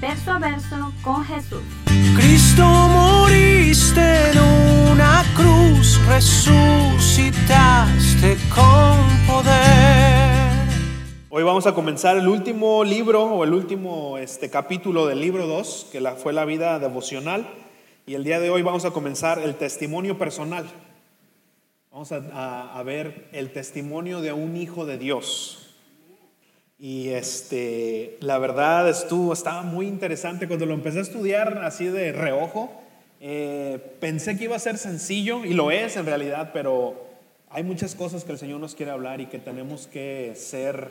verso a verso con Jesús. Cristo moriste en una cruz, resucitaste con poder. Hoy vamos a comenzar el último libro o el último este, capítulo del libro 2, que la, fue la vida devocional. Y el día de hoy vamos a comenzar el testimonio personal. Vamos a, ver el testimonio de un hijo de Dios. Y este, la verdad estuvo, estaba muy interesante cuando lo empecé a estudiar así de reojo. Eh, pensé que iba a ser sencillo y lo es en realidad, pero hay muchas cosas que el Señor nos quiere hablar y que tenemos que ser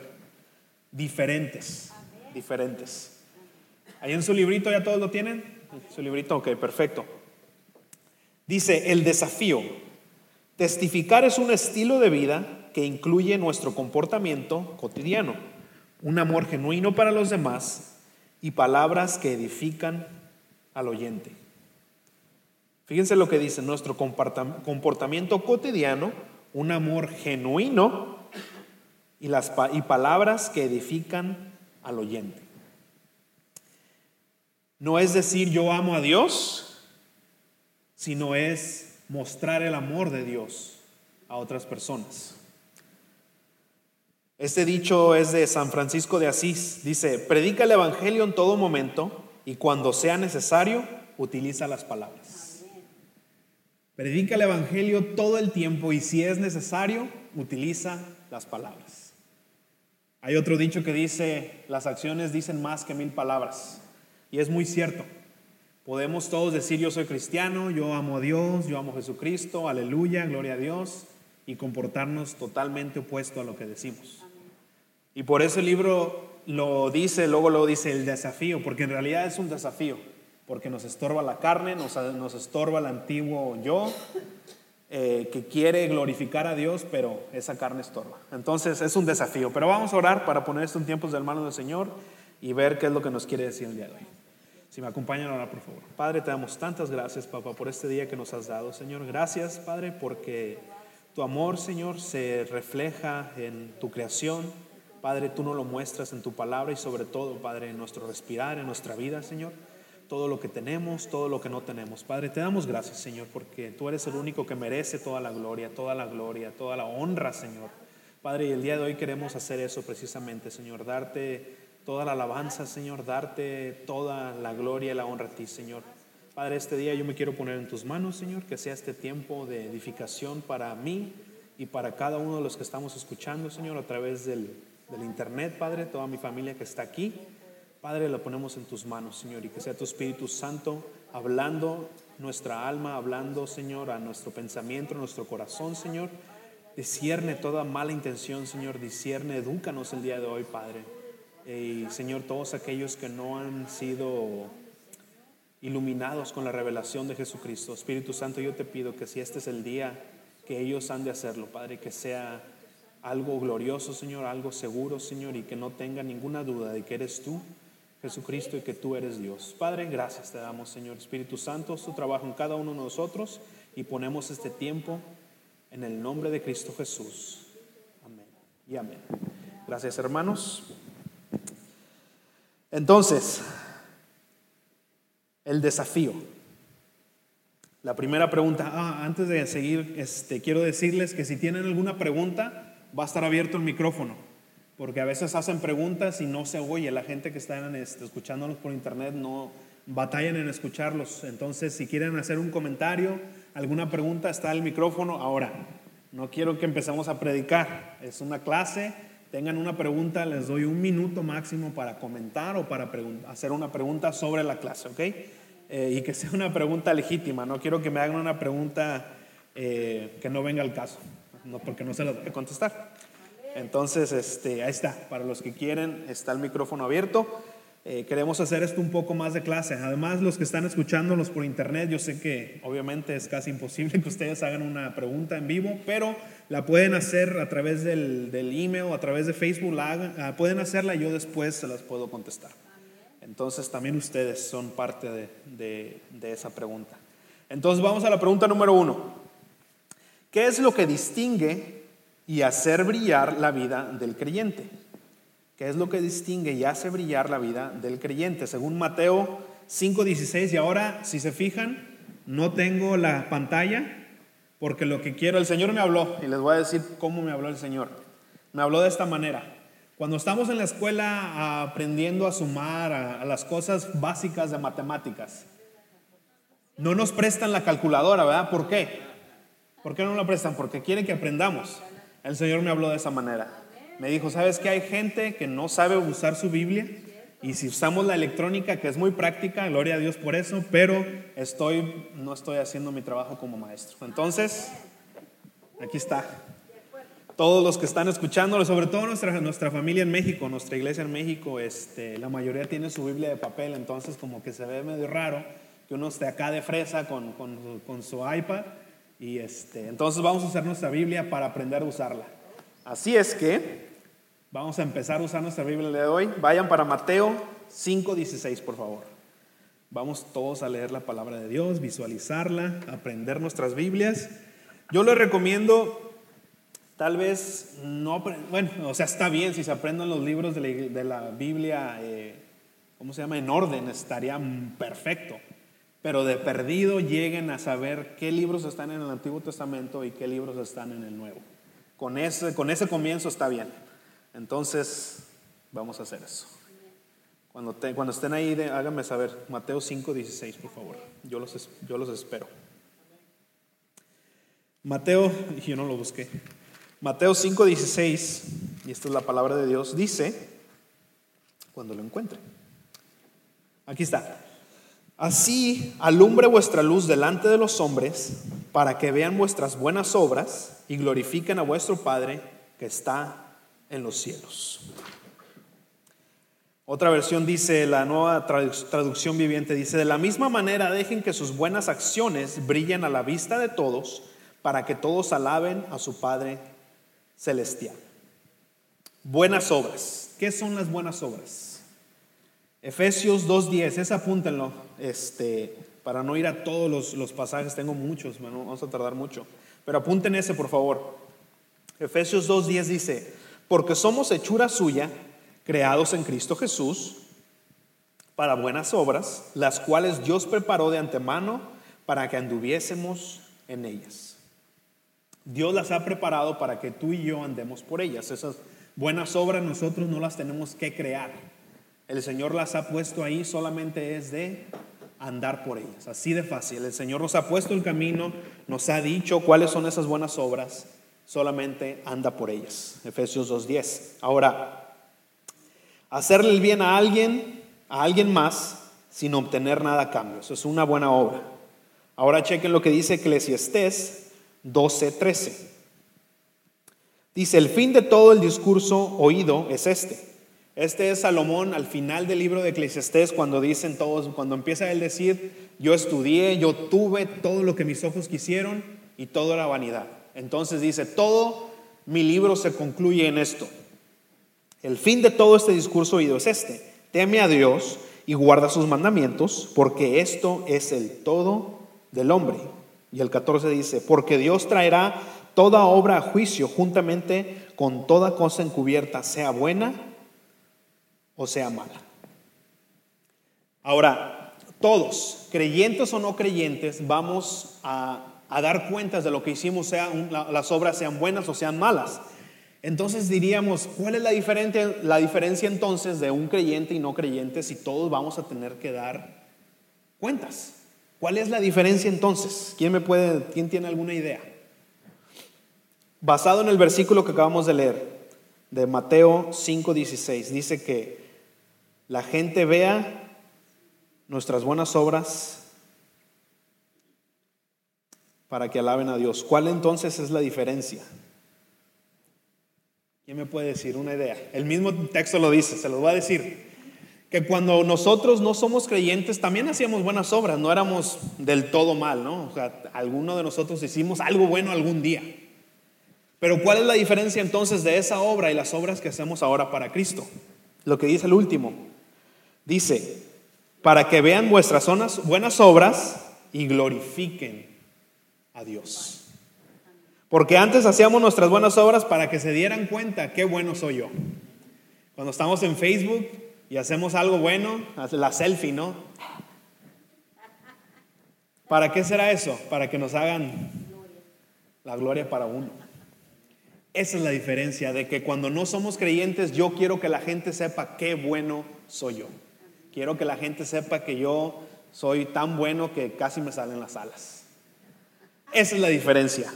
diferentes, diferentes. Ahí en su librito ya todos lo tienen. Su librito, ok, perfecto. Dice, el desafío. Testificar es un estilo de vida que incluye nuestro comportamiento cotidiano, un amor genuino para los demás y palabras que edifican al oyente. Fíjense lo que dice, nuestro comportamiento cotidiano, un amor genuino y, y palabras que edifican al oyente. No es decir yo amo a Dios, sino es mostrar el amor de Dios a otras personas. Este dicho es de San Francisco de Asís. Dice, predica el Evangelio en todo momento y cuando sea necesario, utiliza las palabras. Predica el Evangelio todo el tiempo y si es necesario, utiliza las palabras. Hay otro dicho que dice, las acciones dicen más que mil palabras. Y es muy cierto. Podemos todos decir yo soy cristiano, yo amo a Dios, yo amo a Jesucristo, aleluya, gloria a Dios, y comportarnos totalmente opuesto a lo que decimos. Y por eso el libro lo dice, luego lo dice el desafío, porque en realidad es un desafío, porque nos estorba la carne, nos, nos estorba el antiguo yo, eh, que quiere glorificar a Dios, pero esa carne estorba. Entonces es un desafío, pero vamos a orar para poner esto en tiempos del mano del Señor y ver qué es lo que nos quiere decir el día de hoy. Si me acompañan ahora, por favor. Padre, te damos tantas gracias, papá, por este día que nos has dado, Señor. Gracias, Padre, porque tu amor, Señor, se refleja en tu creación. Padre, tú nos lo muestras en tu palabra y sobre todo, Padre, en nuestro respirar, en nuestra vida, Señor. Todo lo que tenemos, todo lo que no tenemos. Padre, te damos gracias, Señor, porque tú eres el único que merece toda la gloria, toda la gloria, toda la honra, Señor. Padre, y el día de hoy queremos hacer eso precisamente, Señor, darte toda la alabanza, Señor, darte toda la gloria y la honra a ti, Señor. Padre, este día yo me quiero poner en tus manos, Señor, que sea este tiempo de edificación para mí y para cada uno de los que estamos escuchando, Señor, a través del, del internet, Padre, toda mi familia que está aquí. Padre, lo ponemos en tus manos, Señor, y que sea tu Espíritu Santo hablando nuestra alma, hablando, Señor, a nuestro pensamiento, nuestro corazón, Señor. Discierne toda mala intención, Señor, discierne, edúcanos el día de hoy, Padre. Y Señor, todos aquellos que no han sido iluminados con la revelación de Jesucristo, Espíritu Santo, yo te pido que si este es el día que ellos han de hacerlo, Padre, que sea algo glorioso, Señor, algo seguro, Señor, y que no tenga ninguna duda de que eres tú, Jesucristo, y que tú eres Dios. Padre, gracias te damos, Señor. Espíritu Santo, tu trabajo en cada uno de nosotros y ponemos este tiempo en el nombre de Cristo Jesús. Amén y amén. Gracias, hermanos. Entonces, el desafío. La primera pregunta, ah, antes de seguir, este, quiero decirles que si tienen alguna pregunta, va a estar abierto el micrófono, porque a veces hacen preguntas y no se oye, la gente que está este, escuchándonos por internet no batallan en escucharlos. Entonces, si quieren hacer un comentario, alguna pregunta, está el micrófono. Ahora, no quiero que empecemos a predicar, es una clase tengan una pregunta, les doy un minuto máximo para comentar o para hacer una pregunta sobre la clase, ¿ok? Eh, y que sea una pregunta legítima, no quiero que me hagan una pregunta eh, que no venga al caso, no, porque no se la voy a contestar. Entonces, este, ahí está, para los que quieren, está el micrófono abierto. eh, queremos hacer esto un poco más de clase. Además, los que están escuchándonos por internet, yo sé que obviamente es casi imposible que ustedes hagan una pregunta en vivo, pero la pueden hacer a través del, del email, a través de Facebook, la hagan- ah, pueden hacerla y yo después se las puedo contestar. Entonces también ustedes son parte de- de esa pregunta. Entonces vamos a la pregunta número uno. ¿Qué es lo que distingue y hacer brillar la vida del creyente? ¿Qué es lo que distingue y hace brillar la vida del creyente? Según Mateo 5:16, y ahora, si se fijan, no tengo la pantalla porque lo que quiero, el Señor me habló y les voy a decir cómo me habló el Señor. Me habló de esta manera. Cuando estamos en la escuela aprendiendo a sumar a, a las cosas básicas de matemáticas, no nos prestan la calculadora, ¿verdad? ¿Por qué? ¿Por qué no la prestan? Porque quieren que aprendamos. El Señor me habló de esa manera. Me dijo, ¿sabes que hay gente que no sabe usar su Biblia? Y si usamos la electrónica, que es muy práctica, gloria a Dios por eso, pero estoy, no estoy haciendo mi trabajo como maestro. Entonces, aquí está. Todos los que están escuchándolo, sobre todo nuestra, nuestra familia en México, nuestra iglesia en México, este, la mayoría tiene su Biblia de papel, entonces como que se ve medio raro que uno esté acá de fresa con, con- con su iPad. Y este, entonces vamos a usar nuestra Biblia para aprender a usarla. Así es que vamos a empezar a usar nuestra Biblia de hoy. Vayan para Mateo 5:16, por favor. Vamos todos a leer la palabra de Dios, visualizarla, aprender nuestras Biblias. Yo les recomiendo Tal vez no, bueno, o sea, está bien si se aprenden los libros de la, ig- de la Biblia, eh, ¿cómo se llama? En orden, estaría perfecto. Pero de perdido lleguen a saber qué libros están en el Antiguo Testamento y qué libros están en el Nuevo. Con ese, con ese comienzo está bien. Entonces, vamos a hacer eso. Cuando, estén ahí, de- háganme saber. Mateo 5, 16, por favor. Yo los, yo los espero. Mateo, yo no lo busqué. Mateo 5:16, y esta es la palabra de Dios, dice, cuando lo encuentre. Aquí está. Así alumbre vuestra luz delante de los hombres, para que vean vuestras buenas obras y glorifiquen a vuestro Padre que está en los cielos. Otra versión dice, la nueva tradu- traducción viviente dice, de la misma manera dejen que sus buenas acciones brillen a la vista de todos, para que todos alaben a su Padre celestial. Buenas obras. ¿Qué son las buenas obras? Efesios 2.10, es apúntenlo, este, para no ir a todos los, los pasajes, tengo muchos, bueno, vamos a tardar mucho, pero apunten ese por favor. Efesios 2.10 dice, porque somos hechura suya, creados en Cristo Jesús, para buenas obras, las cuales Dios preparó de antemano para que anduviésemos en ellas. Dios las ha preparado para que tú y yo andemos por ellas. Esas buenas obras nosotros no las tenemos que crear. El Señor las ha puesto ahí, solamente es de andar por ellas. Así de fácil. El Señor nos ha puesto el camino, nos ha dicho cuáles son esas buenas obras, solamente anda por ellas. Efesios 2.10. Ahora, hacerle el bien a alguien, a alguien más, sin obtener nada a cambio. Eso es una buena obra. Ahora chequen lo que dice Eclesiastés 12:13. Dice, el fin de todo el discurso oído es este. Este es Salomón al final del libro de Eclesiastés cuando dicen todos, cuando empieza él decir, yo estudié, yo tuve todo lo que mis ojos quisieron y todo era vanidad. Entonces dice, todo mi libro se concluye en esto. El fin de todo este discurso oído es este. Teme a Dios y guarda sus mandamientos, porque esto es el todo del hombre. Y el 14 dice, porque Dios traerá toda obra a juicio juntamente con toda cosa encubierta, sea buena o sea mala. Ahora, todos, creyentes o no creyentes, vamos a, a dar cuentas de lo que hicimos, sea las obras sean buenas o sean malas. Entonces diríamos, ¿cuál es la diferencia, la diferencia entonces de un creyente y no creyente si todos vamos a tener que dar cuentas? ¿Cuál es la diferencia entonces? ¿Quién me puede, quién tiene alguna idea? Basado en el versículo que acabamos de leer de Mateo 5:16, dice que la gente vea nuestras buenas obras para que alaben a Dios. ¿Cuál entonces es la diferencia? ¿Quién me puede decir una idea? El mismo texto lo dice, se lo voy a decir. que cuando nosotros no somos creyentes también hacíamos buenas obras, no éramos del todo mal, ¿no? O sea, alguno de nosotros hicimos algo bueno algún día. Pero ¿cuál es la diferencia entonces de esa obra y las obras que hacemos ahora para Cristo? Lo que dice el último. Dice, para que vean vuestras buenas obras y glorifiquen a Dios. Porque antes hacíamos nuestras buenas obras para que se dieran cuenta qué bueno soy yo. Cuando estamos en Facebook y hacemos algo bueno, la selfie, ¿no? ¿Para qué será eso? Para que nos hagan la gloria para uno. Esa es la diferencia de que cuando no somos creyentes yo quiero que la gente sepa qué bueno soy yo. Quiero que la gente sepa que yo soy tan bueno que casi me salen las alas. Esa es la diferencia.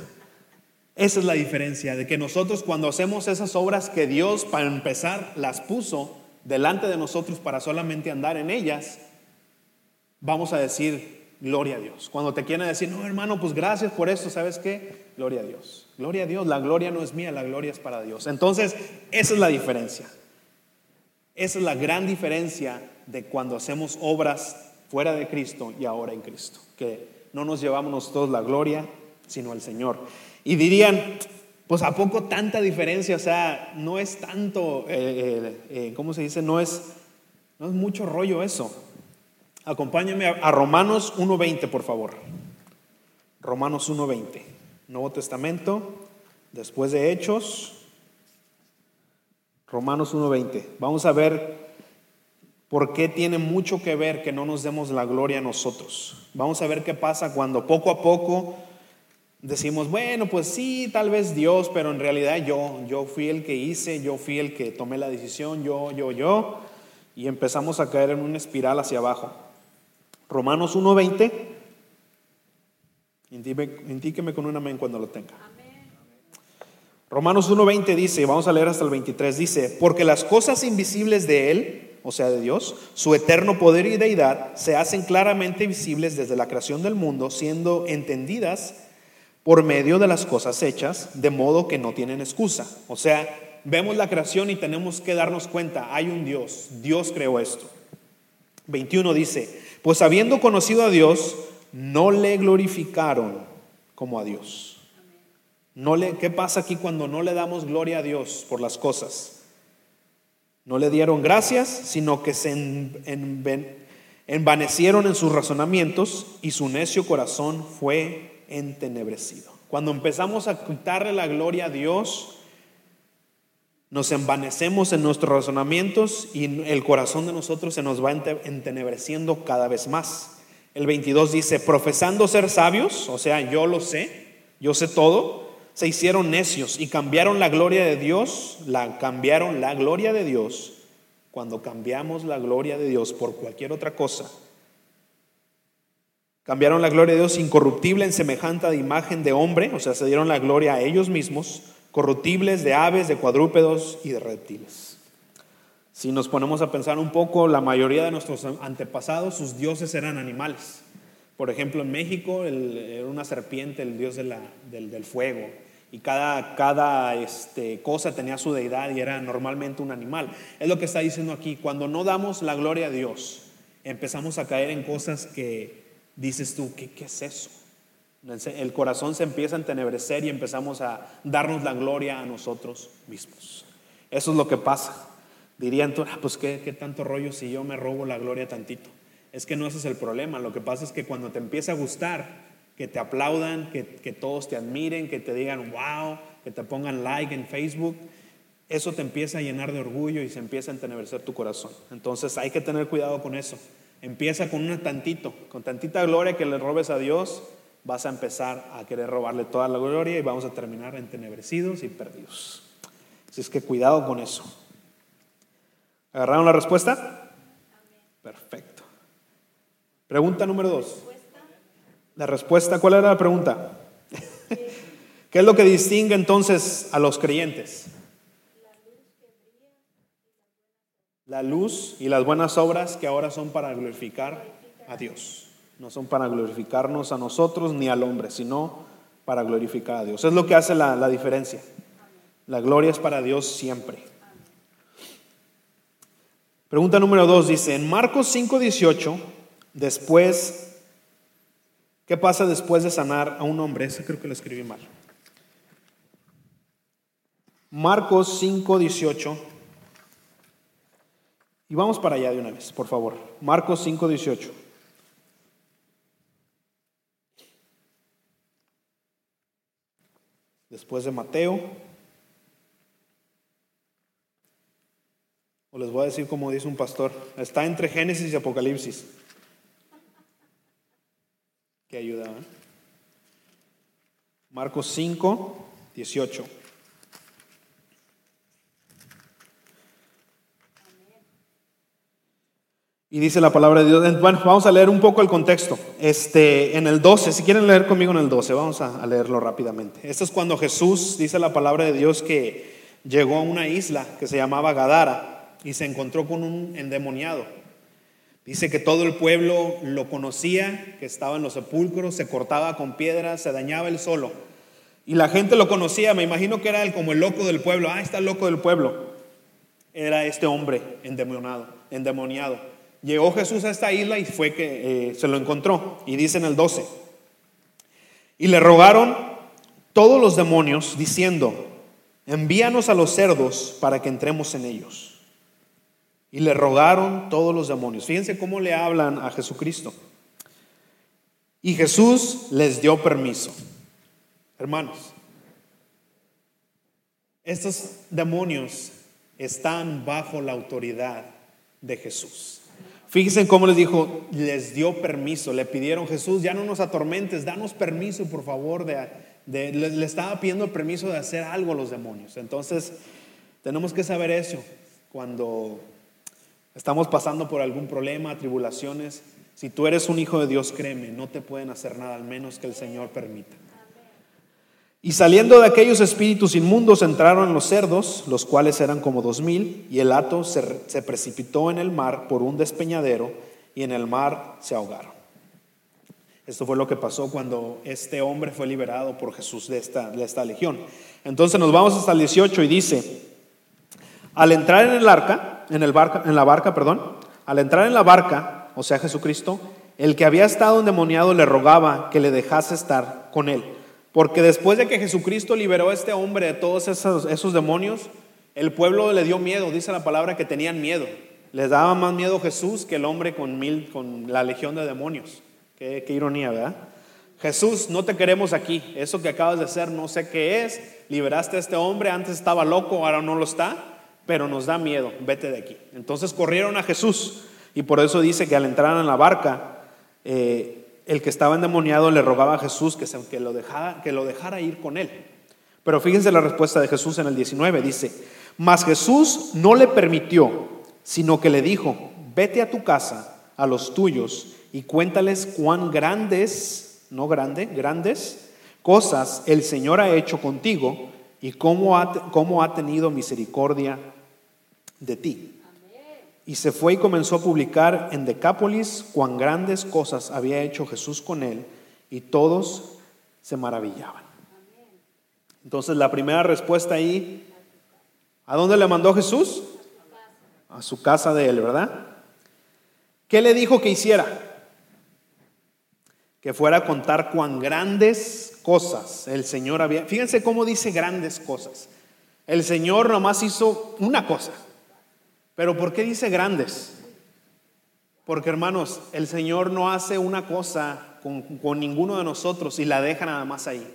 Esa es la diferencia de que nosotros cuando hacemos esas obras que Dios para empezar las puso delante de nosotros para solamente andar en ellas, vamos a decir gloria a Dios. Cuando te quieren decir, no hermano, pues gracias por esto, ¿sabes qué? Gloria a Dios. Gloria a Dios, la gloria no es mía, la gloria es para Dios. Entonces, esa es la diferencia. Esa es la gran diferencia de cuando hacemos obras fuera de Cristo y ahora en Cristo. Que no nos llevamos nosotros la gloria, sino al Señor. Y dirían, pues a poco tanta diferencia, o sea, no es tanto, eh, eh, eh, ¿cómo se dice? No es, no es mucho rollo eso. Acompáñame a, a Romanos 1.20, por favor. Romanos 1.20, Nuevo Testamento, después de Hechos, Romanos 1.20. Vamos a ver por qué tiene mucho que ver que no nos demos la gloria a nosotros. Vamos a ver qué pasa cuando poco a poco decimos, bueno, pues sí, tal vez Dios, pero en realidad yo, yo fui el que hice, yo fui el que tomé la decisión, yo, yo, yo, y empezamos a caer en una espiral hacia abajo. Romanos 1.20, indíqueme con un amén cuando lo tenga. Romanos 1.20 dice, vamos a leer hasta el 23, dice, porque las cosas invisibles de Él, o sea, de Dios, su eterno poder y deidad, se hacen claramente visibles desde la creación del mundo, siendo entendidas por medio de las cosas hechas, de modo que no tienen excusa. O sea, vemos la creación y tenemos que darnos cuenta, hay un Dios, Dios creó esto. 21 dice, pues habiendo conocido a Dios, no le glorificaron como a Dios. No le, ¿Qué pasa aquí cuando no le damos gloria a Dios por las cosas? No le dieron gracias, sino que se envanecieron en sus razonamientos y su necio corazón fue entenebrecido. Cuando empezamos a quitarle la gloria a Dios, nos envanecemos en nuestros razonamientos y el corazón de nosotros se nos va entenebreciendo cada vez más. El 22 dice, profesando ser sabios, o sea, yo lo sé, yo sé todo, se hicieron necios y cambiaron la gloria de Dios, la cambiaron la gloria de Dios. Cuando cambiamos la gloria de Dios por cualquier otra cosa, Cambiaron la gloria de Dios incorruptible en semejante de imagen de hombre, o sea, se dieron la gloria a ellos mismos, corruptibles de aves, de cuadrúpedos y de reptiles. Si nos ponemos a pensar un poco, la mayoría de nuestros antepasados, sus dioses eran animales. Por ejemplo, en México era una serpiente, el dios del, del, fuego. Y cada, cada este, cosa tenía su deidad y era normalmente un animal. Es lo que está diciendo aquí. Cuando no damos la gloria a Dios, empezamos a caer en cosas que dices tú, ¿qué, qué es eso? El corazón se empieza a entenebrecer y empezamos a darnos la gloria a nosotros mismos. Eso es lo que pasa. Dirían ah, pues ¿qué, qué tanto rollo si yo me robo la gloria tantito. Es que no ese es el problema. Lo que pasa es que cuando te empieza a gustar, que te aplaudan, que, que todos te admiren, que te digan wow, que te pongan like en Facebook, eso te empieza a llenar de orgullo y se empieza a entenebrecer tu corazón. Entonces hay que tener cuidado con eso. Empieza con un tantito, con tantita gloria que le robes a Dios, vas a empezar a querer robarle toda la gloria y vamos a terminar entenebrecidos y perdidos. Así es que cuidado con eso. ¿Agarraron la respuesta? Perfecto. Pregunta número dos. La respuesta, ¿cuál era la pregunta? ¿Qué es lo que distingue entonces a los creyentes? la luz y las buenas obras que ahora son para glorificar a Dios. No son para glorificarnos a nosotros ni al hombre, sino para glorificar a Dios. Es lo que hace la, diferencia. La gloria es para Dios siempre. Pregunta número dos dice, en Marcos 5:18, después, ¿qué pasa después de sanar a un hombre? Ese creo que lo escribí mal. Marcos 5:18. Y vamos para allá de una vez, por favor. Marcos 5:18. Después de Mateo. O les voy a decir como dice un pastor, está entre Génesis y Apocalipsis. Que ayuda. ¿eh? Marcos 5, 18. Y dice la palabra de Dios. Bueno, vamos a leer un poco el contexto. Este, en el 12, si quieren leer conmigo en el 12, vamos a leerlo rápidamente. Esto es cuando Jesús, dice la palabra de Dios, que llegó a una isla que se llamaba Gadara y se encontró con un endemoniado. Dice que todo el pueblo lo conocía, que estaba en los sepulcros, se cortaba con piedras, se dañaba él solo. Y la gente lo conocía, me imagino que era como el loco del pueblo. Ah, está el loco del pueblo. Era este hombre endemoniado, endemoniado. Llegó Jesús a esta isla y fue que eh, se lo encontró. Y dice en el 12, y le rogaron todos los demonios diciendo, envíanos a los cerdos para que entremos en ellos. Y le rogaron todos los demonios. Fíjense cómo le hablan a Jesucristo. Y Jesús les dio permiso. Hermanos, estos demonios están bajo la autoridad de Jesús. Fíjense cómo les dijo, les dio permiso, le pidieron Jesús, ya no nos atormentes, danos permiso por favor le, le, estaba pidiendo permiso de hacer algo a los demonios. Entonces, tenemos que saber eso cuando estamos pasando por algún problema, tribulaciones. Si tú eres un hijo de Dios, créeme, no te pueden hacer nada al menos que el Señor permita. Y saliendo de aquellos espíritus inmundos entraron los cerdos, los cuales eran como dos mil, y el hato se, se, precipitó en el mar por un despeñadero, y en el mar se ahogaron. Esto fue lo que pasó cuando este hombre fue liberado por Jesús de esta, de esta legión. Entonces nos vamos hasta el 18 y dice, al entrar en el arca, en, el barca, en la barca, perdón, al entrar en la barca, o sea Jesucristo, el que había estado endemoniado le rogaba que le dejase estar con él. Porque después de que Jesucristo liberó a este hombre de todos esos, demonios, el pueblo le dio miedo, dice la palabra que tenían miedo. Les daba más miedo Jesús que el hombre con, mil, con la legión de demonios. Qué, qué ironía, ¿verdad? Jesús, no te queremos aquí. Eso que acabas de hacer no sé qué es. Liberaste a este hombre, antes estaba loco, ahora no lo está, pero nos da miedo, vete de aquí. Entonces corrieron a Jesús y por eso dice que al entrar en la barca, eh, el que estaba endemoniado le rogaba a Jesús que, se, que, lo dejara, que lo dejara ir con él. Pero fíjense la respuesta de Jesús en el 19, dice, mas Jesús no le permitió, sino que le dijo, vete a tu casa, a los tuyos, y cuéntales cuán grandes, no grande, grandes cosas el Señor ha hecho contigo y cómo ha, cómo ha tenido misericordia de ti. Y se fue y comenzó a publicar en Decápolis cuán grandes cosas había hecho Jesús con él, y todos se maravillaban. Entonces la primera respuesta ahí, ¿a dónde le mandó Jesús? A su casa de él, ¿verdad? ¿Qué le dijo que hiciera? Que fuera a contar cuán grandes cosas el Señor había. Fíjense cómo dice grandes cosas. El Señor nomás hizo una cosa. Pero ¿por qué dice grandes? Porque hermanos, el Señor no hace una cosa con, con ninguno de nosotros y la deja nada más ahí.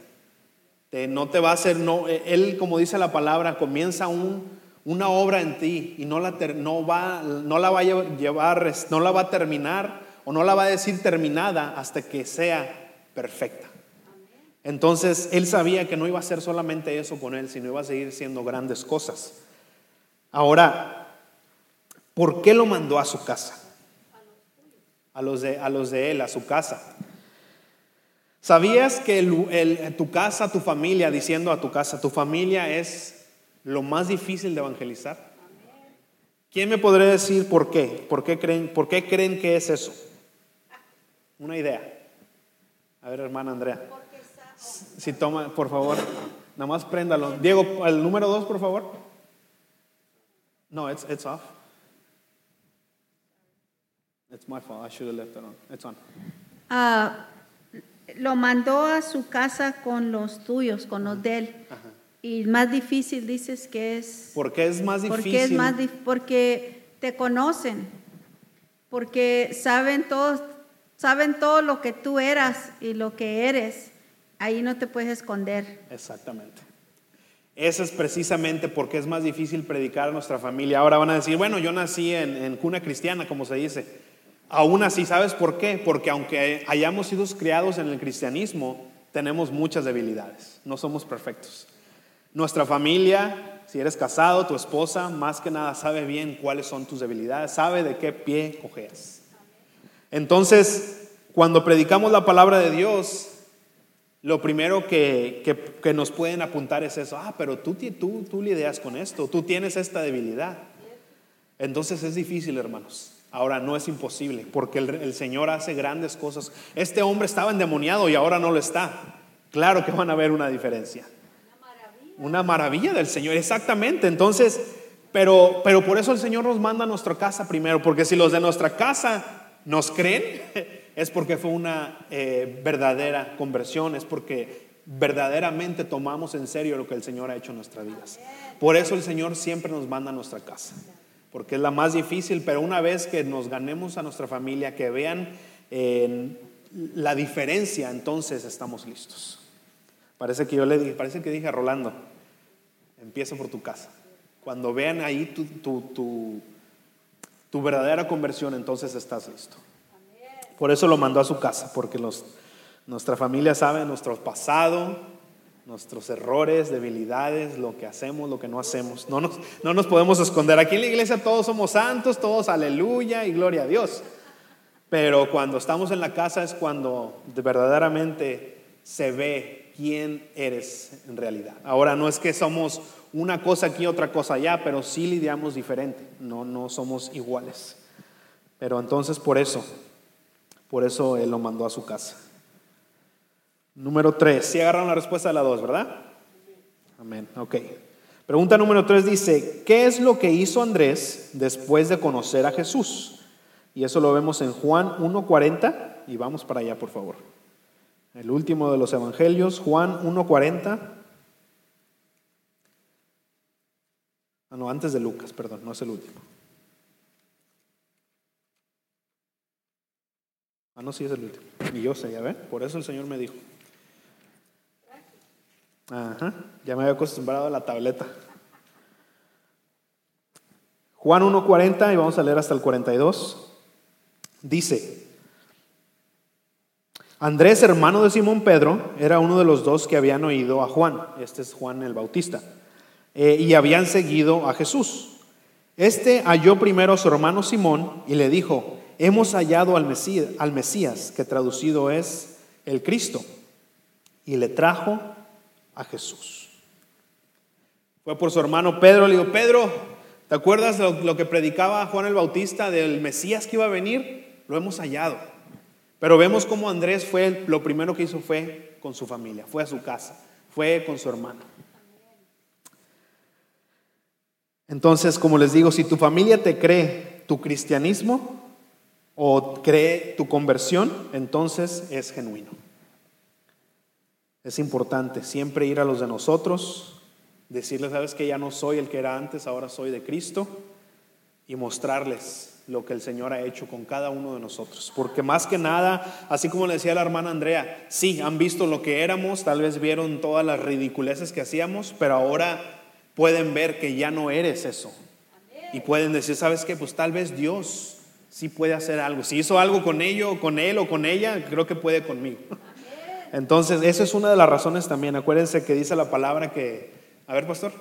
No te va a hacer, no, Él como dice la palabra, comienza un, una obra en ti y no la, no, va, no la va a llevar, no la va a terminar o no la va a decir terminada hasta que sea perfecta. Entonces Él sabía que no iba a ser solamente eso con Él, sino iba a seguir siendo grandes cosas. Ahora, ¿Por qué lo mandó a su casa? A los de, a los de él, a su casa. ¿Sabías que tu casa, tu familia, diciendo a tu casa, tu familia es lo más difícil de evangelizar? ¿Quién me podría decir por qué? ¿Por qué creen, por qué creen que es eso? Una idea. A ver, hermana Andrea. Si toma, por favor, nada más préndalo. Diego, el número dos, por favor. No, it's, it's off. It's my fault. I should have left it on. It's on. Ah, lo mandó a su casa con los tuyos, con los de él. Y más difícil dices que es Porque es más difícil. porque es más dif- porque te conocen, porque saben todo, saben todo lo que tú eras y lo que eres. Ahí no te puedes esconder. Exactamente. Eso es precisamente porque es más difícil predicar a nuestra familia. Ahora van a decir, bueno, yo nací en, en cuna cristiana, como se dice. Aún así, ¿sabes por qué? Porque aunque hayamos sido criados en el cristianismo, tenemos muchas debilidades. No somos perfectos. Nuestra familia, si eres casado, tu esposa, más que nada sabe bien cuáles son tus debilidades, sabe de qué pie cojeas. Entonces, cuando predicamos la palabra de Dios, lo primero que, que- nos pueden apuntar es eso, ah, pero tú, tú, tú lidias con esto, tú tienes esta debilidad. Entonces es difícil, hermanos. Ahora no es imposible, porque el, el Señor hace grandes cosas. Este hombre estaba endemoniado y ahora no lo está. Claro que van a ver una diferencia. Una maravilla del Señor, exactamente. Entonces, pero, pero por eso el Señor nos manda a nuestra casa primero, porque si los de nuestra casa nos creen, es porque fue una eh, verdadera conversión, es porque verdaderamente tomamos en serio lo que el Señor ha hecho en nuestras vidas. Por eso el Señor siempre nos manda a nuestra casa, porque es la más difícil, pero una vez que nos ganemos a nuestra familia, que vean eh, la diferencia, entonces estamos listos. Parece que yo le dije, parece que dije a Rolando, empieza por tu casa. Cuando vean ahí tu, verdadera conversión, entonces estás listo. Por eso lo mandó a su casa, porque los, nuestra familia sabe nuestro pasado, nuestros errores, debilidades, lo que hacemos, lo que no hacemos. No nos, no nos podemos esconder. Aquí en la iglesia todos somos santos, todos aleluya y gloria a Dios. Pero cuando estamos en la casa es cuando de- verdaderamente se ve quién eres en realidad. Ahora no es que somos una cosa aquí, otra cosa allá, pero sí lidiamos diferente. No, no somos iguales. Pero entonces por eso, por eso él lo mandó a su casa. Número tres, si agarraron la respuesta de la dos, ¿verdad? Amén, ok. Pregunta número tres dice, ¿qué es lo que hizo Andrés después de conocer a Jesús? Y eso lo vemos en Juan 1.40 y vamos para allá, por favor. El último de los evangelios, Juan 1.40. Ah, no, antes de Lucas, perdón, no es el último. Ah, no, sí es el último. Y yo sé, ya ven, por eso el Señor me dijo. Ajá, ya me había acostumbrado a la tableta. Juan 1.40 y vamos a leer hasta el 42. Dice, Andrés, hermano de Simón Pedro, era uno de los dos que habían oído a Juan. Este es Juan el Bautista. eh, y habían seguido a Jesús. Este halló primero a su hermano Simón y le dijo, hemos hallado al Mesías, que traducido es el Cristo. Y le trajo a Jesús. Fue por su hermano Pedro, le dijo, Pedro, ¿te acuerdas lo, lo que predicaba Juan el Bautista del Mesías que iba a venir? Lo hemos hallado. Pero vemos cómo Andrés fue, lo primero que hizo fue con su familia, fue a su casa, fue con su hermano. Entonces, como les digo, si tu familia te cree tu cristianismo o cree tu conversión, entonces es genuino. Es importante siempre ir a los de nosotros, decirles, sabes que ya no soy el que era antes, ahora soy de Cristo, y mostrarles lo que el Señor ha hecho con cada uno de nosotros. Porque más que nada, así como le decía la hermana Andrea, sí, han visto lo que éramos, tal vez vieron todas las ridiculeces que hacíamos, pero ahora pueden ver que ya no eres eso. Y pueden decir, ¿sabes qué? Pues tal vez Dios sí puede hacer algo. Si hizo algo con ello, con él o con ella, creo que puede conmigo. Entonces, eso es una de las razones también. Acuérdense que dice la palabra que, a ver, pastor.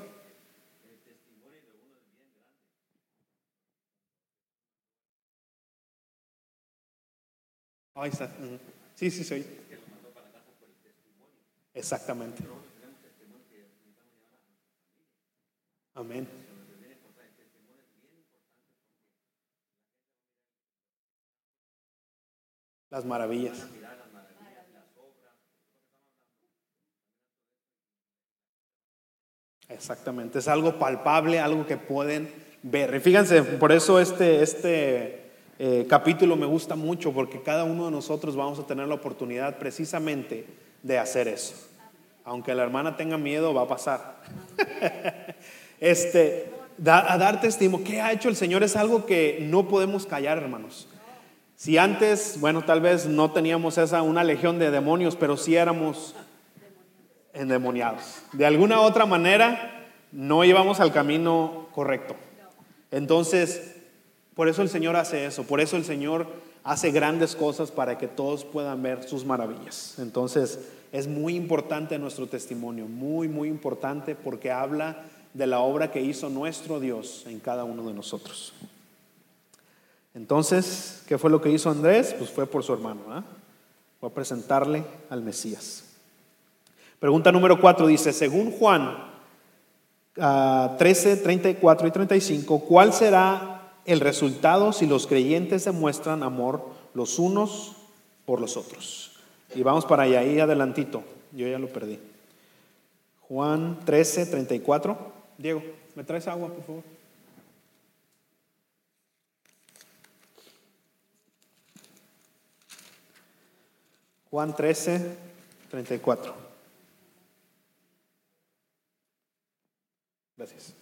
Ahí está. Sí, sí, soy. Exactamente. Amén. Las maravillas. Exactamente, es algo palpable, algo que pueden ver. Y fíjense, por eso este, este eh, capítulo me gusta mucho porque cada uno de nosotros vamos a tener la oportunidad precisamente de hacer eso. Aunque la hermana tenga miedo, va a pasar. este, a dar testimonio. ¿Qué ha hecho el Señor? Es algo que no podemos callar, hermanos. Si antes, bueno, tal vez no teníamos esa una legión de demonios, pero sí éramos endemoniados. De alguna otra manera, no íbamos al camino correcto. Entonces, por eso el Señor hace eso, por eso el Señor hace grandes cosas para que todos puedan ver sus maravillas. Entonces, es muy importante nuestro testimonio, muy, muy importante porque habla de la obra que hizo nuestro Dios en cada uno de nosotros. Entonces, ¿qué fue lo que hizo Andrés? Pues fue por su hermano, ¿ah? fue a presentarle al Mesías. Pregunta número 4 dice, según Juan ah, 13, 34 y 35, ¿cuál será el resultado si los creyentes demuestran amor los unos por los otros? Y vamos para allá, ahí adelantito, yo ya lo perdí. Juan 13, 34. Diego, ¿me traes agua, por favor? Juan 13, 34. Gracias.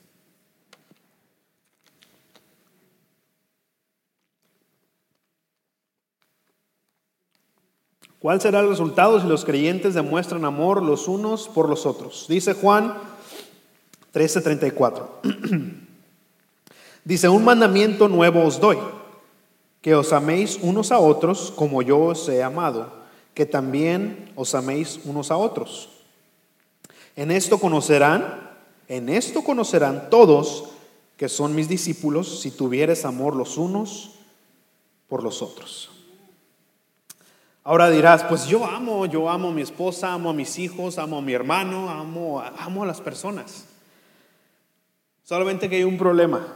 ¿Cuál será el resultado si los creyentes demuestran amor los unos por los otros? Dice Juan 13:34. Dice, un mandamiento nuevo os doy, que os améis unos a otros como yo os he amado, que también os améis unos a otros. En esto conocerán, en esto conocerán todos que son mis discípulos si tuvieres amor los unos por los otros. Ahora dirás, pues yo amo, yo amo a mi esposa, amo a mis hijos, amo a mi hermano, amo, amo a las personas. Solamente que hay un problema.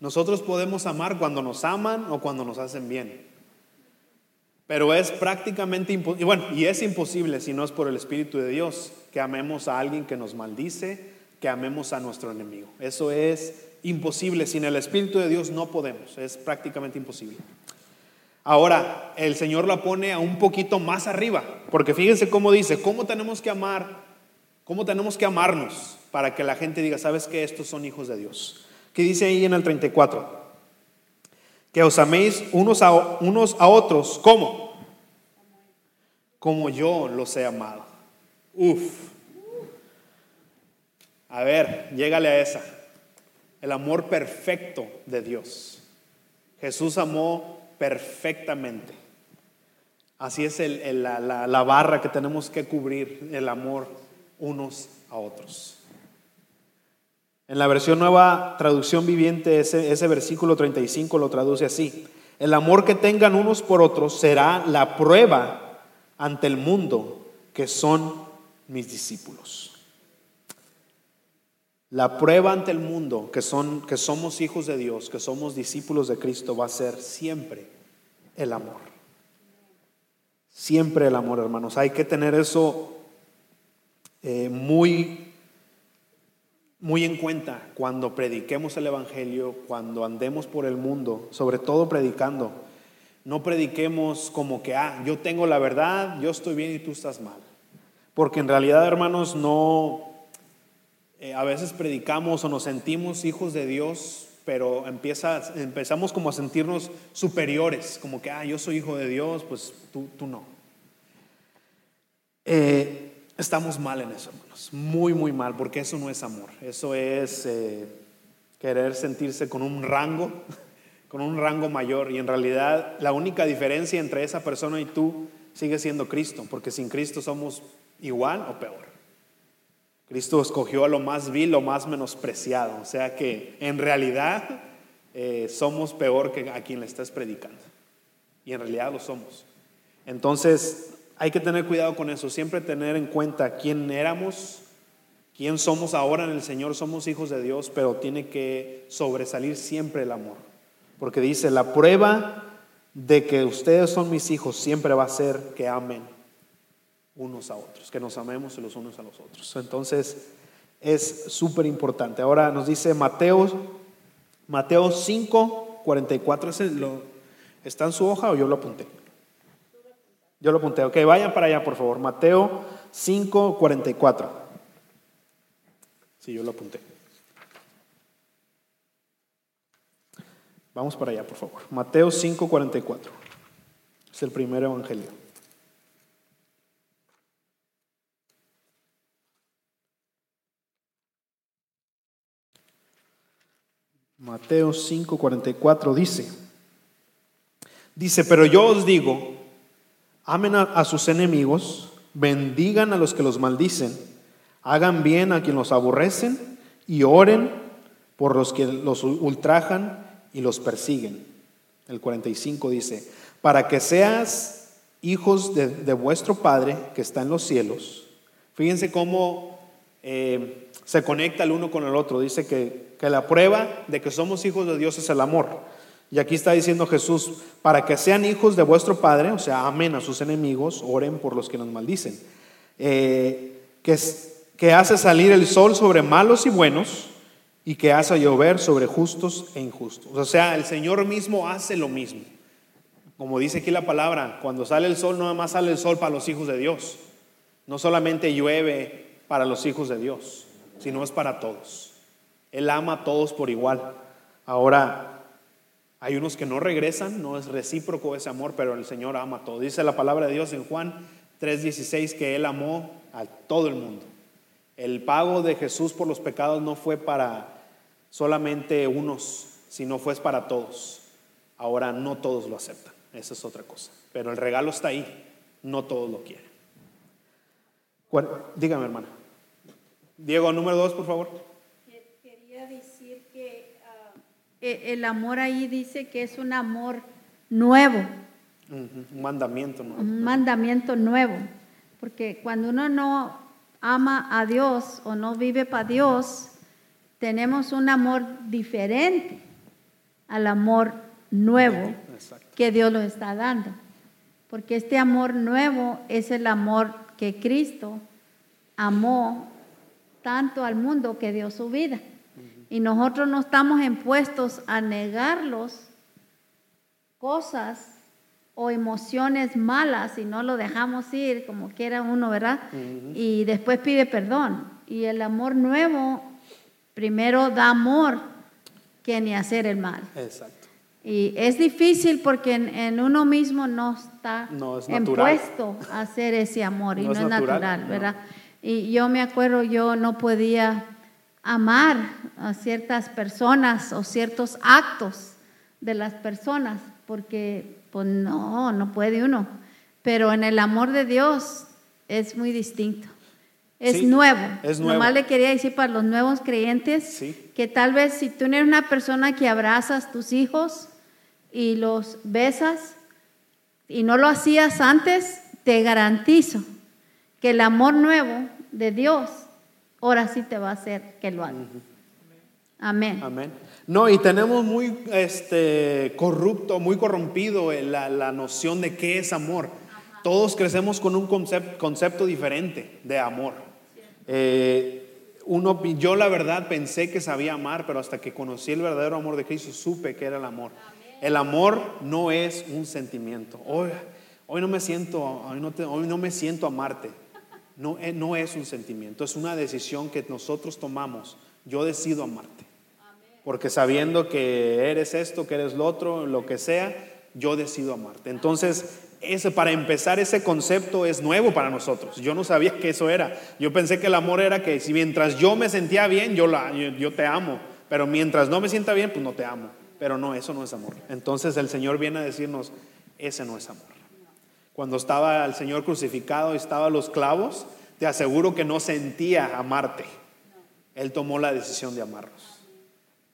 Nosotros podemos amar cuando nos aman o cuando nos hacen bien. Pero es prácticamente imposible, bueno, y es imposible si no es por el Espíritu de Dios, que amemos a alguien que nos maldice, que amemos a nuestro enemigo. Eso es imposible. Sin el Espíritu de Dios no podemos, es prácticamente imposible. Ahora, el Señor la pone a un poquito más arriba, porque fíjense cómo dice, ¿cómo tenemos que amar? ¿Cómo tenemos que amarnos para que la gente diga, sabes que estos son hijos de Dios? ¿Qué dice ahí en el 34? Que os améis unos a, unos a otros, ¿cómo? Como yo los he amado. Uf. A ver, llégale a esa. El amor perfecto de Dios. Jesús amó perfectamente. Así es el- el- la, la- la barra que tenemos que cubrir, el amor unos a otros. En la versión nueva traducción viviente, ese, ese versículo 35 lo traduce así. El amor que tengan unos por otros será la prueba ante el mundo que son mis discípulos. La prueba ante el mundo que, son, que somos hijos de Dios, que somos discípulos de Cristo, va a ser siempre el amor. Siempre el amor, hermanos. Hay que tener eso eh, muy, muy en cuenta cuando prediquemos el Evangelio, cuando andemos por el mundo, sobre todo predicando. No prediquemos como que, ah, yo tengo la verdad, yo estoy bien y tú estás mal. Porque en realidad, hermanos, no, eh, a veces predicamos o nos sentimos hijos de Dios, pero empieza, empezamos como a sentirnos superiores, como que, ah, yo soy hijo de Dios, pues tú, tú no. Eh, estamos mal en eso, hermanos, muy, muy mal, porque eso no es amor, eso es eh, querer sentirse con un rango, con un rango mayor, y en realidad la única diferencia entre esa persona y tú sigue siendo Cristo, porque sin Cristo somos igual o peor. Cristo escogió a lo más vil, lo más menospreciado. O sea que en realidad eh, somos peor que a quien le estás predicando. Y en realidad lo somos. Entonces hay que tener cuidado con eso. Siempre tener en cuenta quién éramos, quién somos ahora en el Señor. Somos hijos de Dios, pero tiene que sobresalir siempre el amor. Porque dice, la prueba de que ustedes son mis hijos siempre va a ser que amen unos a otros, que nos amemos los unos a los otros. Entonces, es súper importante. Ahora nos dice Mateo, Mateo 5, 44, ese lo, ¿Está en su hoja o yo lo apunté? Yo lo apunté. Ok, vayan para allá, por favor. Mateo 5, 44. Sí, yo lo apunté. Vamos para allá, por favor. Mateo 5, 44. Es el primer evangelio. Mateo 5, 44 dice, dice, pero yo os digo, amen a, sus enemigos, bendigan a los que los maldicen, hagan bien a quien los aborrecen y oren por los que los ultrajan y los persiguen. El 45 dice, para que seas hijos de, de vuestro Padre que está en los cielos. Fíjense cómo eh, se conecta el uno con el otro. Dice que, que la prueba de que somos hijos de Dios es el amor. Y aquí está diciendo Jesús, para que sean hijos de vuestro Padre, o sea, amen a sus enemigos, oren por los que nos maldicen. Eh, que, hace salir el sol sobre malos y buenos y que hace llover sobre justos e injustos. O sea, el Señor mismo hace lo mismo. Como dice aquí la palabra, cuando sale el sol, no más sale el sol para los hijos de Dios. No solamente llueve para los hijos de Dios, sino es para todos. Él ama a todos por igual. Ahora, hay unos que no regresan, no es recíproco ese amor, pero el Señor ama a todos. Dice la palabra de Dios en Juan 3:16 que Él amó a todo el mundo. El pago de Jesús por los pecados no fue para solamente unos, sino fue para todos. Ahora no todos lo aceptan, esa es otra cosa. Pero el regalo está ahí, no todos lo quieren. Dígame, hermana. Diego, número dos, por favor. Quería decir que uh, el amor ahí dice que es un amor nuevo. Un mandamiento nuevo. Un mandamiento nuevo. Porque cuando uno no ama a Dios o no vive para Dios, tenemos un amor diferente al amor nuevo Exacto. que Dios nos está dando. Porque este amor nuevo es el amor que Cristo amó tanto al mundo que dio su vida. Y nosotros no estamos impuestos a negarlos cosas o emociones malas y no lo dejamos ir como quiera uno, ¿verdad? Y después pide perdón. Y el amor nuevo primero da amor que ni hacer el mal. Exacto. Y es difícil porque en, en uno mismo no está No es impuesto a hacer ese amor y No no, es natural, no. ¿verdad? Y yo me acuerdo, yo no podía amar a ciertas personas o ciertos actos de las personas porque pues no, no puede uno. Pero en el amor de Dios es muy distinto. Es Sí, nuevo. es nuevo. Nomás le quería decir para los nuevos creyentes Sí. que tal vez si tú eres una persona que abrazas tus hijos y los besas y no lo hacías antes, te garantizo que el amor nuevo de Dios ahora sí te va a hacer que lo hagas. Amén. Amén. No, y tenemos muy este, corrupto, muy corrompido la, la noción de qué es amor. Todos crecemos con un concepto, concepto diferente de amor. Eh, uno, yo la verdad pensé que sabía amar, pero hasta que conocí el verdadero amor de Cristo supe que era el amor. El amor no es un sentimiento. Hoy, hoy no me siento, hoy no, te- hoy no me siento amarte. No, eh, no es un sentimiento, es una decisión que nosotros tomamos. Yo decido amarte. Porque sabiendo que eres esto, que eres lo otro, lo que sea, yo decido amarte. Entonces, ese, para empezar, ese concepto es nuevo para nosotros. Yo no sabía que eso era. Yo pensé que el amor era que si mientras yo me sentía bien, yo, la, yo, yo te amo. Pero mientras no me sienta bien, pues no te amo. Pero no, eso no es amor. Entonces el Señor viene a decirnos, ese no es amor. Cuando estaba el Señor crucificado y estaba los clavos, te aseguro que no sentía amarte. Él tomó la decisión de amarnos.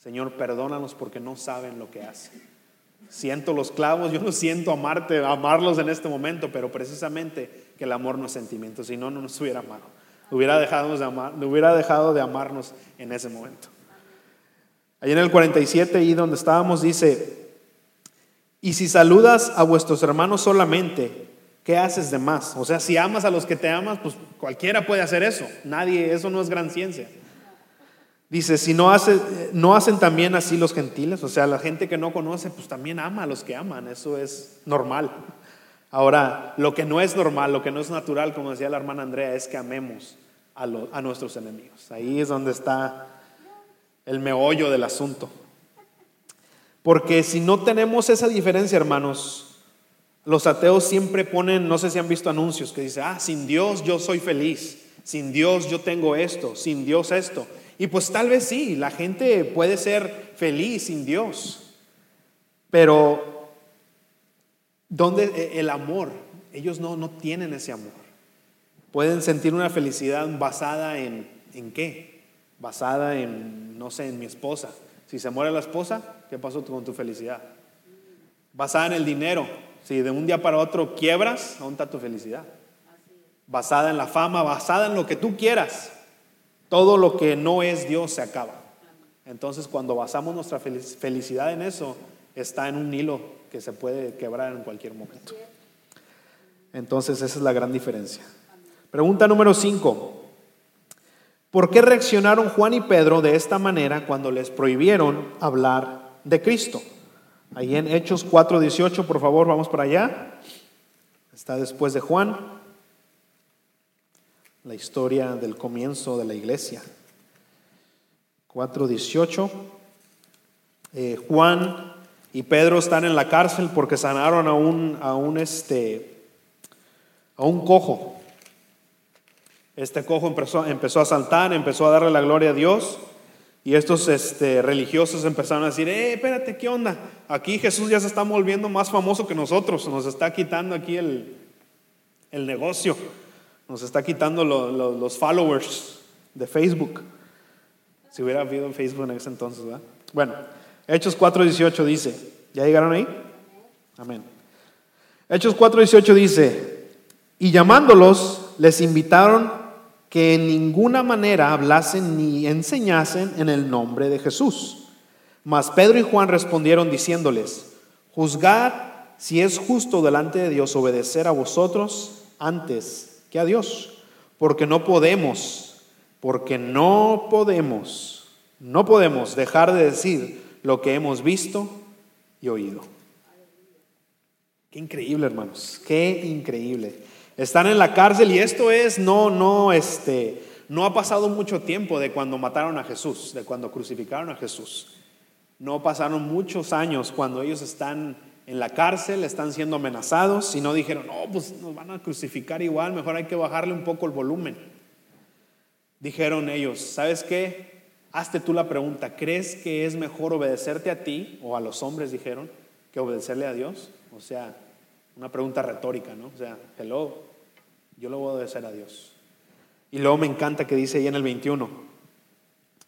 Señor, perdónanos porque no saben lo que hacen. Siento los clavos, yo no siento amarte, amarlos en este momento, pero precisamente que el amor no es sentimiento, si no, no nos hubiera amado. Hubiera dejado de, amar, hubiera dejado de amarnos en ese momento. Allí en el 47, y donde estábamos, dice, y si saludas a vuestros hermanos solamente, ¿qué haces de más? O sea, si amas a los que te amas, pues cualquiera puede hacer eso. Nadie, eso no es gran ciencia. Dice, si no, hace, no hacen también así los gentiles, o sea, la gente que no conoce, pues también ama a los que aman, eso es normal. Ahora, lo que no es normal, lo que no es natural, como decía la hermana Andrea, es que amemos a, nuestros enemigos. Ahí es donde está el meollo del asunto. Porque si no tenemos esa diferencia, hermanos, los ateos siempre ponen, no sé si han visto anuncios que dice, ah, sin Dios yo soy feliz, sin Dios yo tengo esto, sin Dios esto. Y pues tal vez sí, la gente puede ser feliz sin Dios, pero ¿dónde e- el amor? Ellos no, no tienen ese amor. Pueden sentir una felicidad basada en, ¿en qué? Basada en, no sé, en mi esposa. Si se muere la esposa, ¿qué pasó con tu felicidad? Basada en el dinero. Si de un día para otro quiebras, ¿dónde tu felicidad? Basada en la fama, basada en lo que tú quieras. Todo lo que no es Dios se acaba. Entonces, cuando basamos nuestra felic- felicidad en eso, está en un hilo que se puede quebrar en cualquier momento. Entonces, esa es la gran diferencia. Pregunta número 5. ¿Por qué reaccionaron Juan y Pedro de esta manera cuando les prohibieron hablar de Cristo? Ahí en Hechos 4:18, por favor, vamos para allá. Está después de Juan, la historia del comienzo de la iglesia. 4:18. Eh, Juan y Pedro están en la cárcel porque sanaron a un, a un, este, a un cojo. Este cojo empezó, empezó a saltar, empezó a darle la gloria a Dios. Y estos este, religiosos empezaron a decir, eh, espérate, ¿qué onda? Aquí Jesús ya se está volviendo más famoso que nosotros, nos está quitando aquí el, el negocio, nos está quitando lo- lo- los followers de Facebook. Si hubiera habido Facebook en ese entonces, ¿verdad? Bueno, Hechos 4.18 dice, ¿ya llegaron ahí? Amén. Hechos 4.18 dice, y llamándolos, les invitaron que en ninguna manera hablasen ni enseñasen en el nombre de Jesús. Mas Pedro y Juan respondieron diciéndoles, juzgad si es justo delante de Dios obedecer a vosotros antes que a Dios, porque no podemos, porque no podemos, no podemos dejar de decir lo que hemos visto y oído. Qué increíble, hermanos, qué increíble. Están en la cárcel y esto es, no, no, este, no ha pasado mucho tiempo de cuando mataron a Jesús, de cuando crucificaron a Jesús. No pasaron muchos años cuando ellos están en la cárcel, están siendo amenazados y no dijeron, no, pues nos van a crucificar igual, mejor hay que bajarle un poco el volumen. Dijeron ellos, ¿sabes qué? Hazte tú la pregunta, ¿crees que es mejor obedecerte a ti, o a los hombres dijeron, que obedecerle a Dios? O sea, una pregunta retórica, ¿no? O sea, hello, yo lo voy a obedecer a Dios. Y luego me encanta que dice ahí en el 21,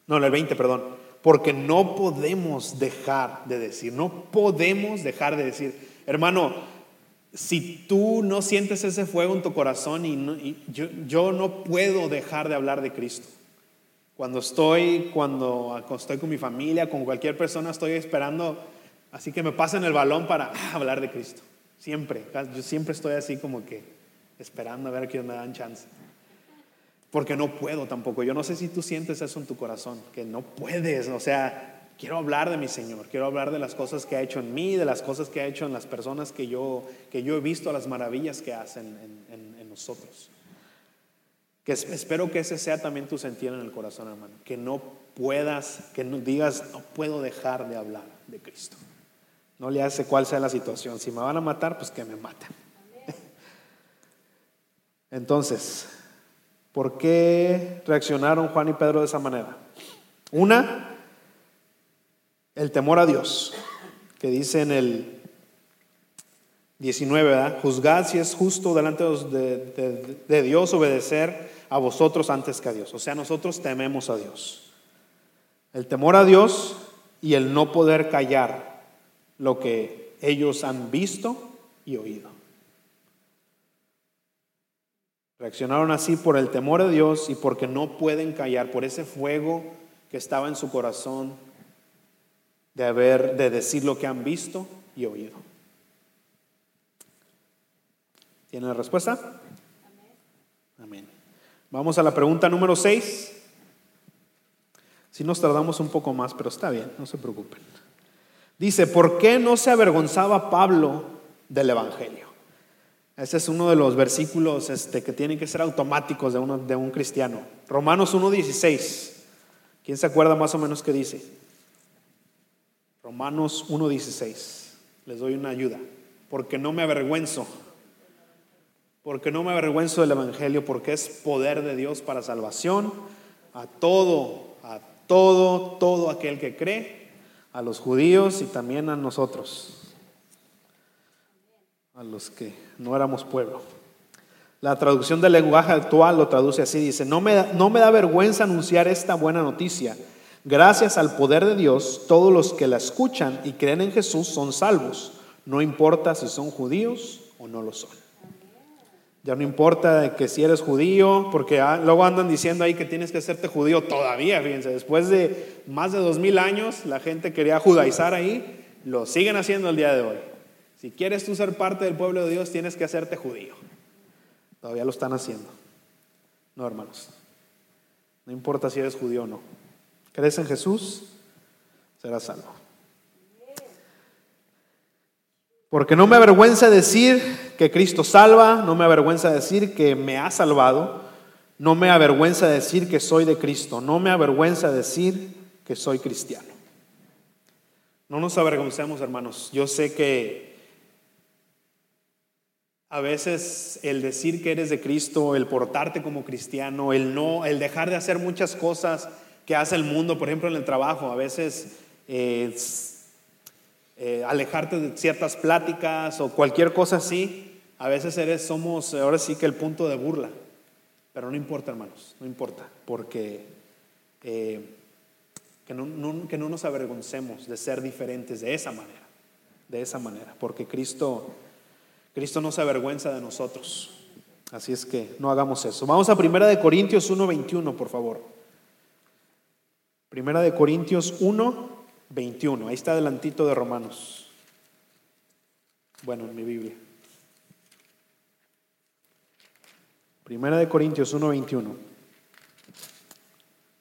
no, en el 20, perdón, porque no podemos dejar de decir, no podemos dejar de decir, hermano, si tú no sientes ese fuego en tu corazón y, yo, yo no puedo dejar de hablar de Cristo. Cuando estoy, cuando estoy con mi familia, con cualquier persona, estoy esperando, así que me pasen el balón para ah, hablar de Cristo. Siempre, yo siempre estoy así como que esperando a ver a quién me dan chance. Porque no puedo tampoco. Yo no sé si tú sientes eso en tu corazón, que no puedes. O sea, quiero hablar de mi Señor, quiero hablar de las cosas que ha hecho en mí, de las cosas que ha hecho en las personas que yo, que yo he visto, las maravillas que hacen en, en- nosotros. Que es- espero que ese sea también tu sentir en el corazón, hermano. Que no puedas, que no digas, no puedo dejar de hablar de Cristo. No le hace cuál sea la situación. Si me van a matar, pues que me maten. Entonces, ¿por qué reaccionaron Juan y Pedro de esa manera? Una, el temor a Dios, que dice en el 19, ¿verdad? Juzgad si es justo delante de, de- de Dios obedecer a vosotros antes que a Dios. O sea, nosotros tememos a Dios. El temor a Dios y el no poder callar lo que ellos han visto y oído. Reaccionaron así por el temor a Dios y porque no pueden callar, por ese fuego que estaba en su corazón de haber, de decir lo que han visto y oído. ¿Tienen la respuesta? Amén. Vamos a la pregunta número 6. Si nos tardamos un poco más, pero está bien, no se preocupen. Dice, ¿por qué no se avergonzaba Pablo del Evangelio? Ese es uno de los versículos este, que tienen que ser automáticos de, de un cristiano. Romanos 1.16. ¿Quién se acuerda más o menos qué dice? Romanos 1.16. Les doy una ayuda. Porque no me avergüenzo. Porque no me avergüenzo del Evangelio, porque es poder de Dios para salvación a todo, a todo, todo aquel que cree, a los judíos y también a nosotros, a los que no éramos pueblo. La traducción del lenguaje actual lo traduce así, dice, no me, da, no me da vergüenza anunciar esta buena noticia. Gracias al poder de Dios, todos los que la escuchan y creen en Jesús son salvos, no importa si son judíos o no lo son. Ya no importa que si eres judío, porque ah, luego andan diciendo ahí que tienes que hacerte judío todavía, fíjense, después de más de dos mil años la gente quería judaizar ahí, lo siguen haciendo el día de hoy. Si quieres tú ser parte del pueblo de Dios, tienes que hacerte judío. Todavía lo están haciendo. No, hermanos. No importa si eres judío o no. ¿Crees en Jesús? Serás salvo. Porque no me avergüenza decir que Cristo salva, no me avergüenza decir que me ha salvado, no me avergüenza decir que soy de Cristo, no me avergüenza decir que soy cristiano. No nos avergoncemos, hermanos. Yo sé que a veces el decir que eres de Cristo, el portarte como cristiano, el no, el dejar de hacer muchas cosas que hace el mundo, por ejemplo en el trabajo, a veces eh, eh, alejarte de ciertas pláticas o cualquier cosa así, a veces somos ahora sí que el punto de burla. Pero no importa, hermanos, no importa, porque eh, que, no, que no nos avergoncemos de ser diferentes de esa manera, de esa manera, porque Cristo, Cristo no se avergüenza de nosotros. Así es que no hagamos eso. Vamos a Primera de Corintios 1:21, por favor. Primera de Corintios 1 21. Ahí está adelantito de Romanos. Bueno, en mi Biblia. Primera de Corintios 1, 21.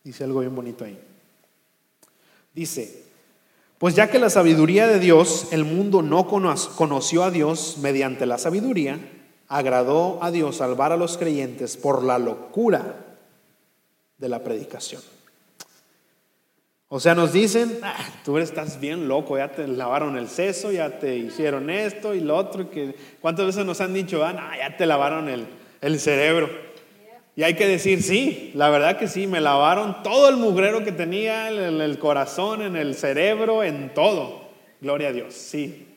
Dice algo bien bonito ahí. Dice, pues ya que la sabiduría de Dios, el mundo no conoció a Dios mediante la sabiduría, agradó a Dios salvar a los creyentes por la locura de la predicación. O sea, nos dicen, ah, tú estás bien loco, ya te lavaron el seso, ya te hicieron esto y lo otro. Que, ¿Cuántas veces nos han dicho, ah, ya te lavaron el, el cerebro? Y hay que decir, sí, la verdad que sí, me lavaron todo el mugrero que tenía en el corazón, en el cerebro, en todo. Gloria a Dios, sí.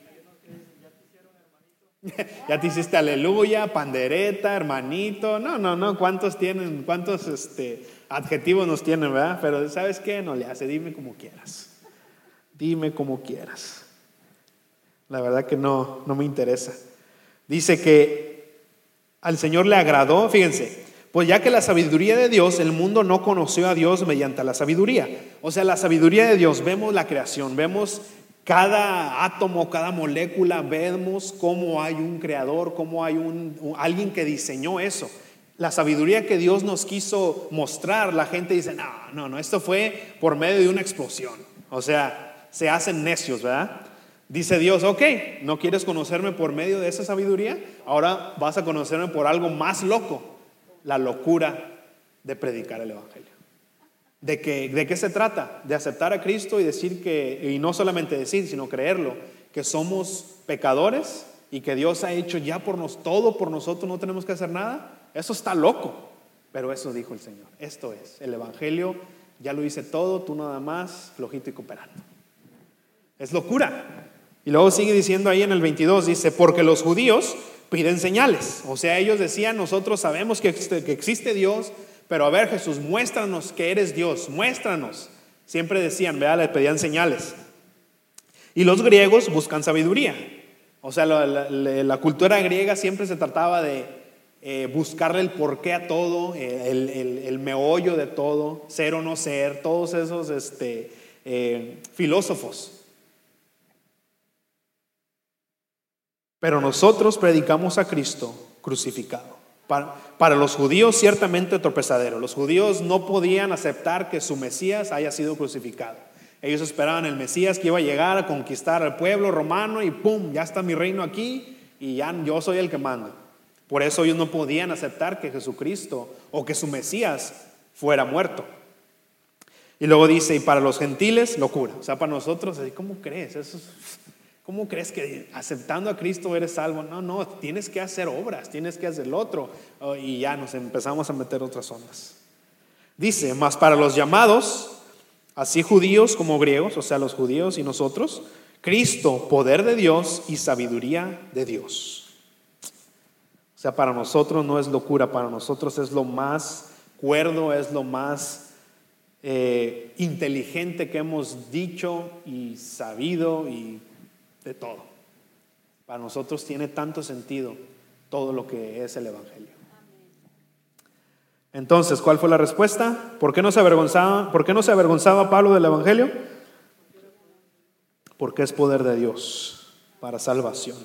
ya te hiciste aleluya, pandereta, hermanito. No, no, no, ¿cuántos tienen? ¿Cuántos este, adjetivos nos tienen, verdad? Pero ¿sabes qué? No le hace, dime como quieras. Dime como quieras. La verdad que no, no me interesa. Dice que al Señor le agradó, fíjense, pues ya que la sabiduría de Dios, el mundo no conoció a Dios mediante la sabiduría. O sea, la sabiduría de Dios, vemos la creación, vemos cada átomo, cada molécula, vemos cómo hay un creador, cómo hay un, alguien que diseñó eso la sabiduría que Dios nos quiso mostrar, la gente dice, no, no, no, esto fue por medio de una explosión. O sea, se hacen necios, ¿verdad? Dice Dios, ok, ¿no quieres conocerme por medio de esa sabiduría? Ahora vas a conocerme por algo más loco, la locura de predicar el Evangelio. ¿De, que, ¿De qué se trata? De aceptar a Cristo y decir que, y no solamente decir, sino creerlo, que somos pecadores y que Dios ha hecho ya por nos todo por nosotros, no tenemos que hacer nada. Eso está loco, pero eso dijo el Señor. Esto es, el Evangelio ya lo hice todo, tú nada más, flojito y cooperando. Es locura. Y luego sigue diciendo ahí en el 22, dice, porque los judíos piden señales. O sea, ellos decían, nosotros sabemos que existe, Dios, pero a ver Jesús, muéstranos que eres Dios, muéstranos. Siempre decían, vea, le pedían señales. Y los griegos buscan sabiduría. O sea, la cultura griega siempre se trataba de eh, buscarle el porqué a todo, eh, el, meollo de todo, ser o no ser, todos esos este, eh, filósofos. Pero nosotros predicamos a Cristo crucificado. Para, para los judíos ciertamente tropezadero. Los judíos no podían aceptar que su Mesías haya sido crucificado. Ellos esperaban el Mesías que iba a llegar a conquistar al pueblo romano y ¡pum! Ya está mi reino aquí y ya yo soy el que manda. Por eso ellos no podían aceptar que Jesucristo o que su Mesías fuera muerto. Y luego dice, y para los gentiles, locura. O sea, para nosotros, ¿cómo crees? ¿Cómo crees que aceptando a Cristo eres salvo? No, no, tienes que hacer obras, tienes que hacer lo otro. Oh, y ya nos empezamos a meter otras ondas. Dice, más para los llamados, así judíos como griegos, o sea, los judíos y nosotros, Cristo, poder de Dios y sabiduría de Dios. O sea, para nosotros no es locura, para nosotros es lo más cuerdo, es lo más eh, inteligente que hemos dicho y sabido y de todo. Para nosotros tiene tanto sentido todo lo que es el Evangelio. Entonces, ¿cuál fue la respuesta? ¿Por qué no se avergonzaba, por qué no se avergonzaba Pablo del Evangelio? Porque es poder de Dios para salvación.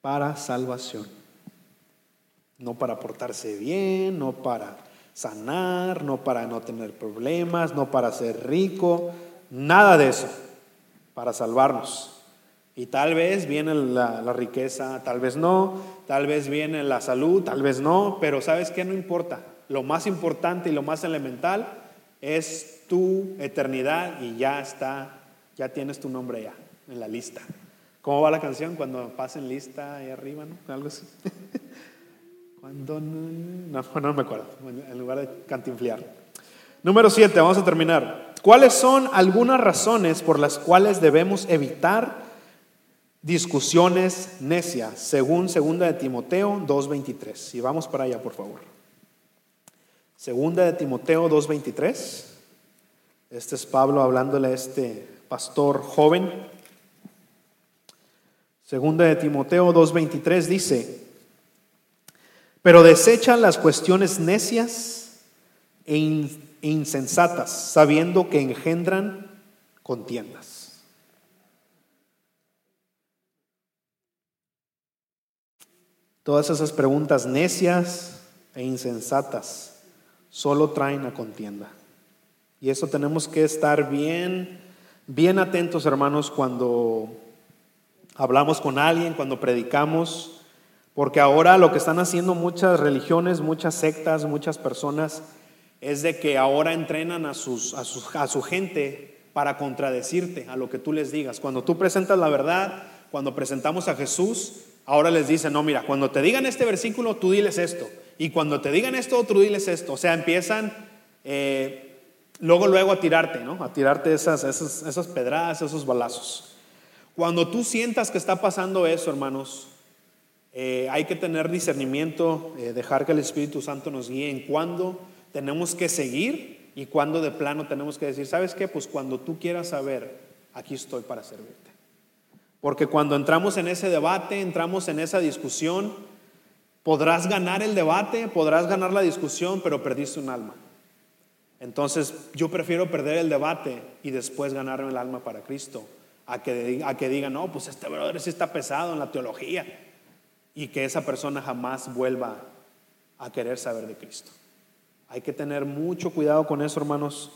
Para salvación. No para portarse bien, no para sanar, no para no tener problemas, no para ser rico, nada de eso, para salvarnos. Y tal vez viene la, riqueza, tal vez no, tal vez viene la salud, tal vez no, pero ¿sabes qué? No importa. Lo más importante y lo más elemental es tu eternidad y ya está, ya tienes tu nombre ya en la lista. ¿Cómo va la canción? Cuando pasen lista ahí arriba, ¿no? Algo así. Cuando no, no, me acuerdo, en lugar de cantinflear. Número 7, vamos a terminar. ¿Cuáles son algunas razones por las cuales debemos evitar discusiones necias, según 2 de Timoteo 2.23? Y vamos para allá, por favor. Segunda de Timoteo 2.23. Este es Pablo hablándole a este pastor joven. Segunda de Timoteo 2.23 dice, pero desechan las cuestiones necias e insensatas, sabiendo que engendran contiendas. Todas esas preguntas necias e insensatas solo traen a contienda. Y eso tenemos que estar bien, bien atentos, hermanos, cuando hablamos con alguien, cuando predicamos, porque ahora lo que están haciendo muchas religiones, muchas sectas, muchas personas, es de que ahora entrenan a, sus, a, sus- a su gente para contradecirte a lo que tú les digas. Cuando tú presentas la verdad, cuando presentamos a Jesús, ahora les dicen, no, mira, cuando te digan este versículo, tú diles esto. Y cuando te digan esto, tú diles esto. O sea, empiezan eh, luego, luego a tirarte, ¿no? A tirarte esas, esas, esas pedradas, esos balazos. Cuando tú sientas que está pasando eso, hermanos, eh, hay que tener discernimiento, eh, dejar que el Espíritu Santo nos guíe en cuándo tenemos que seguir y cuándo de plano tenemos que decir, ¿sabes qué? Pues cuando tú quieras saber, aquí estoy para servirte. Porque cuando entramos en ese debate, entramos en esa discusión, podrás ganar el debate, podrás ganar la discusión, pero perdiste un alma. Entonces yo prefiero perder el debate y después ganarme el alma para Cristo, a que, a que digan, no, pues este brother sí está pesado en la teología y que esa persona jamás vuelva a querer saber de Cristo. Hay que tener mucho cuidado con eso, hermanos.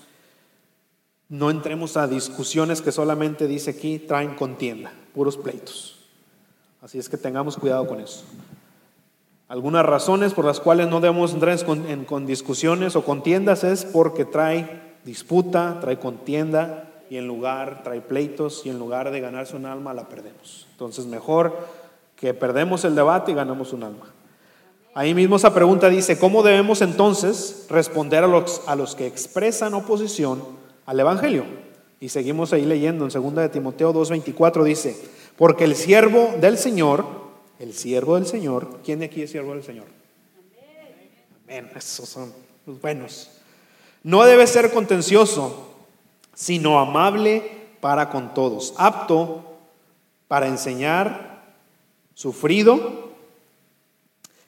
No entremos a discusiones que solamente dice aquí traen contienda, puros pleitos. Así es que tengamos cuidado con eso. Algunas razones por las cuales no debemos entrar en, en- con discusiones o contiendas es porque trae disputa, trae contienda y en lugar trae pleitos y en lugar de ganarse un alma la perdemos. Entonces mejor que perdemos el debate y ganamos un alma. Ahí mismo esa pregunta dice, ¿cómo debemos entonces responder a los, a los que expresan oposición al Evangelio? Y seguimos ahí leyendo en 2 de Timoteo 2.24 dice, porque el siervo del Señor, el siervo del Señor, ¿quién de aquí es siervo del Señor? Amén, esos son los buenos. No debe ser contencioso, sino amable para con todos, apto para enseñar, sufrido,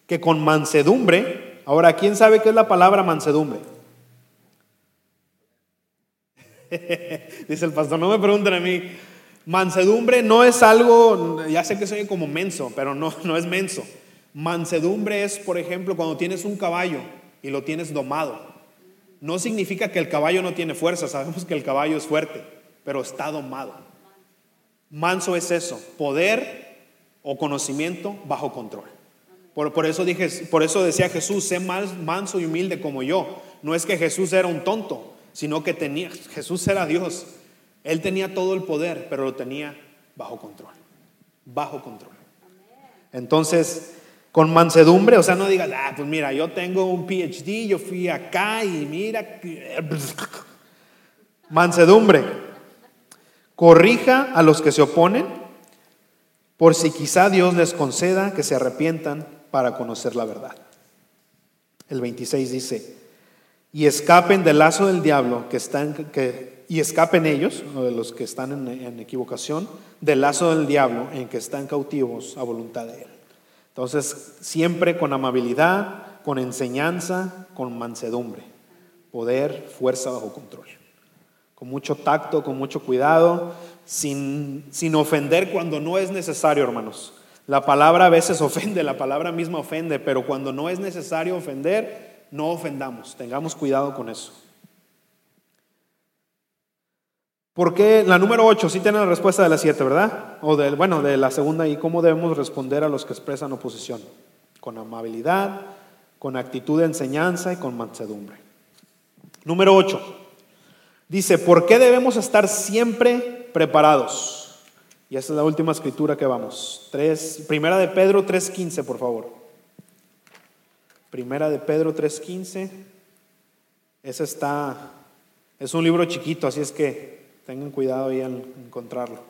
que con mansedumbre, ahora, ¿quién sabe qué es la palabra mansedumbre? Dice el pastor, no me pregunten a mí. Mansedumbre no es algo, ya sé que soy como menso, pero no, no es menso. Mansedumbre es, por ejemplo, cuando tienes un caballo y lo tienes domado. No significa que el caballo no tiene fuerza, sabemos que el caballo es fuerte, pero está domado. Manso es eso, poder o conocimiento bajo control. Por, por eso dije, por eso decía Jesús, sé manso y humilde como yo. No es que Jesús era un tonto, sino que tenía, Jesús era Dios. Él tenía todo el poder, pero lo tenía bajo control. Bajo control. Entonces, con mansedumbre, o sea, no digas, ah, pues mira, yo tengo un PhD, yo fui acá y mira, mansedumbre. Corrija a los que se oponen, por si quizá Dios les conceda que se arrepientan para conocer la verdad. El 26 dice, y escapen del lazo del diablo que están, que, y escapen ellos, de los que están en, en equivocación, del lazo del diablo en que están cautivos a voluntad de él. Entonces, siempre con amabilidad, con enseñanza, con mansedumbre, poder, fuerza bajo control. Con mucho tacto, con mucho cuidado, sin, sin ofender cuando no es necesario, hermanos. La palabra a veces ofende, la palabra misma ofende, pero cuando no es necesario ofender, no ofendamos. Tengamos cuidado con eso. ¿Por qué la número 8 sí tiene la respuesta de la 7, verdad? O del, bueno, de la segunda y cómo debemos responder a los que expresan oposición? Con amabilidad, con actitud de enseñanza y con mansedumbre. Número 8. Dice, ¿por qué debemos estar siempre preparados? Y esa es la última escritura que vamos. Tres, primera de Pedro 3.15, por favor. Primera de Pedro 3.15. Ese está, es un libro chiquito, así es que tengan cuidado ahí al encontrarlo.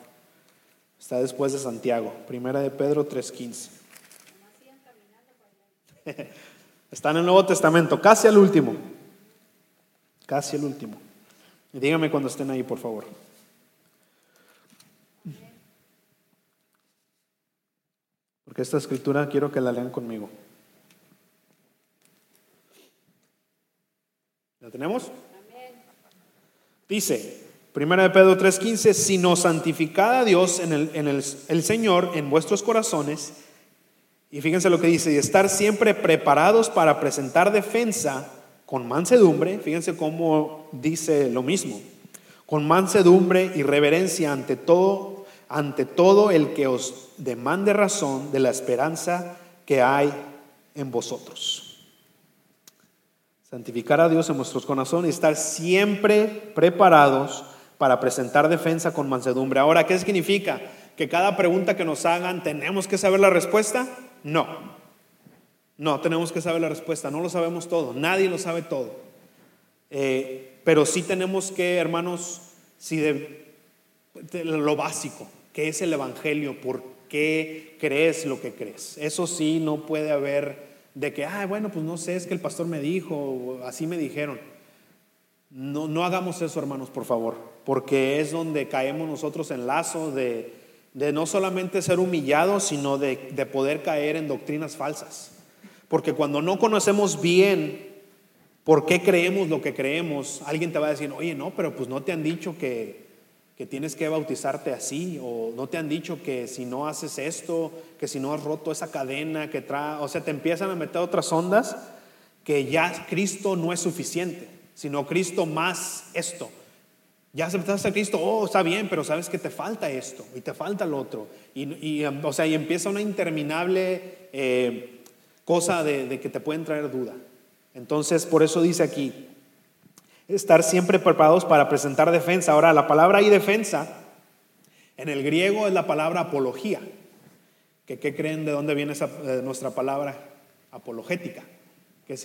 Está después de Santiago. Primera de Pedro 3.15. Está en el Nuevo Testamento, casi al último. Casi al último. Y díganme cuando estén ahí, por favor. Porque esta escritura quiero que la lean conmigo. ¿La tenemos? Dice, Primera de Pedro 3:15, sino santificad a Dios en, el, en el, el Señor en vuestros corazones. Y fíjense lo que dice, y estar siempre preparados para presentar defensa con mansedumbre. Fíjense cómo dice lo mismo. Con mansedumbre y reverencia ante todo ante todo el que os demande razón de la esperanza que hay en vosotros. Santificar a Dios en vuestros corazones y estar siempre preparados para presentar defensa con mansedumbre. Ahora, ¿qué significa? ¿Que cada pregunta que nos hagan tenemos que saber la respuesta? No. No, tenemos que saber la respuesta. No lo sabemos todo. Nadie lo sabe todo. Eh, pero sí tenemos que, hermanos, si de, lo básico, qué es el Evangelio, por qué crees lo que crees. Eso sí, no puede haber de que, ah, bueno, pues no sé, es que el pastor me dijo, así me dijeron. No, no hagamos eso, hermanos, por favor, porque es donde caemos nosotros en lazo de, de no solamente ser humillados, sino de, de poder caer en doctrinas falsas. Porque cuando no conocemos bien por qué creemos lo que creemos, alguien te va a decir, oye, no, pero pues no te han dicho que, que tienes que bautizarte así, o no te han dicho que si no haces esto, que si no has roto esa cadena, que trae, o sea, te empiezan a meter otras ondas que ya Cristo no es suficiente, sino Cristo más esto. Ya aceptaste a Cristo, oh, está bien, pero sabes que te falta esto y te falta lo otro. Y, o sea, y empieza una interminable eh, cosa de, que te pueden traer duda. Entonces, por eso dice aquí, estar siempre preparados para presentar defensa. Ahora, la palabra y defensa en el griego es la palabra apología. ¿Qué, creen de dónde viene esa, nuestra palabra apologética? ¿Qué,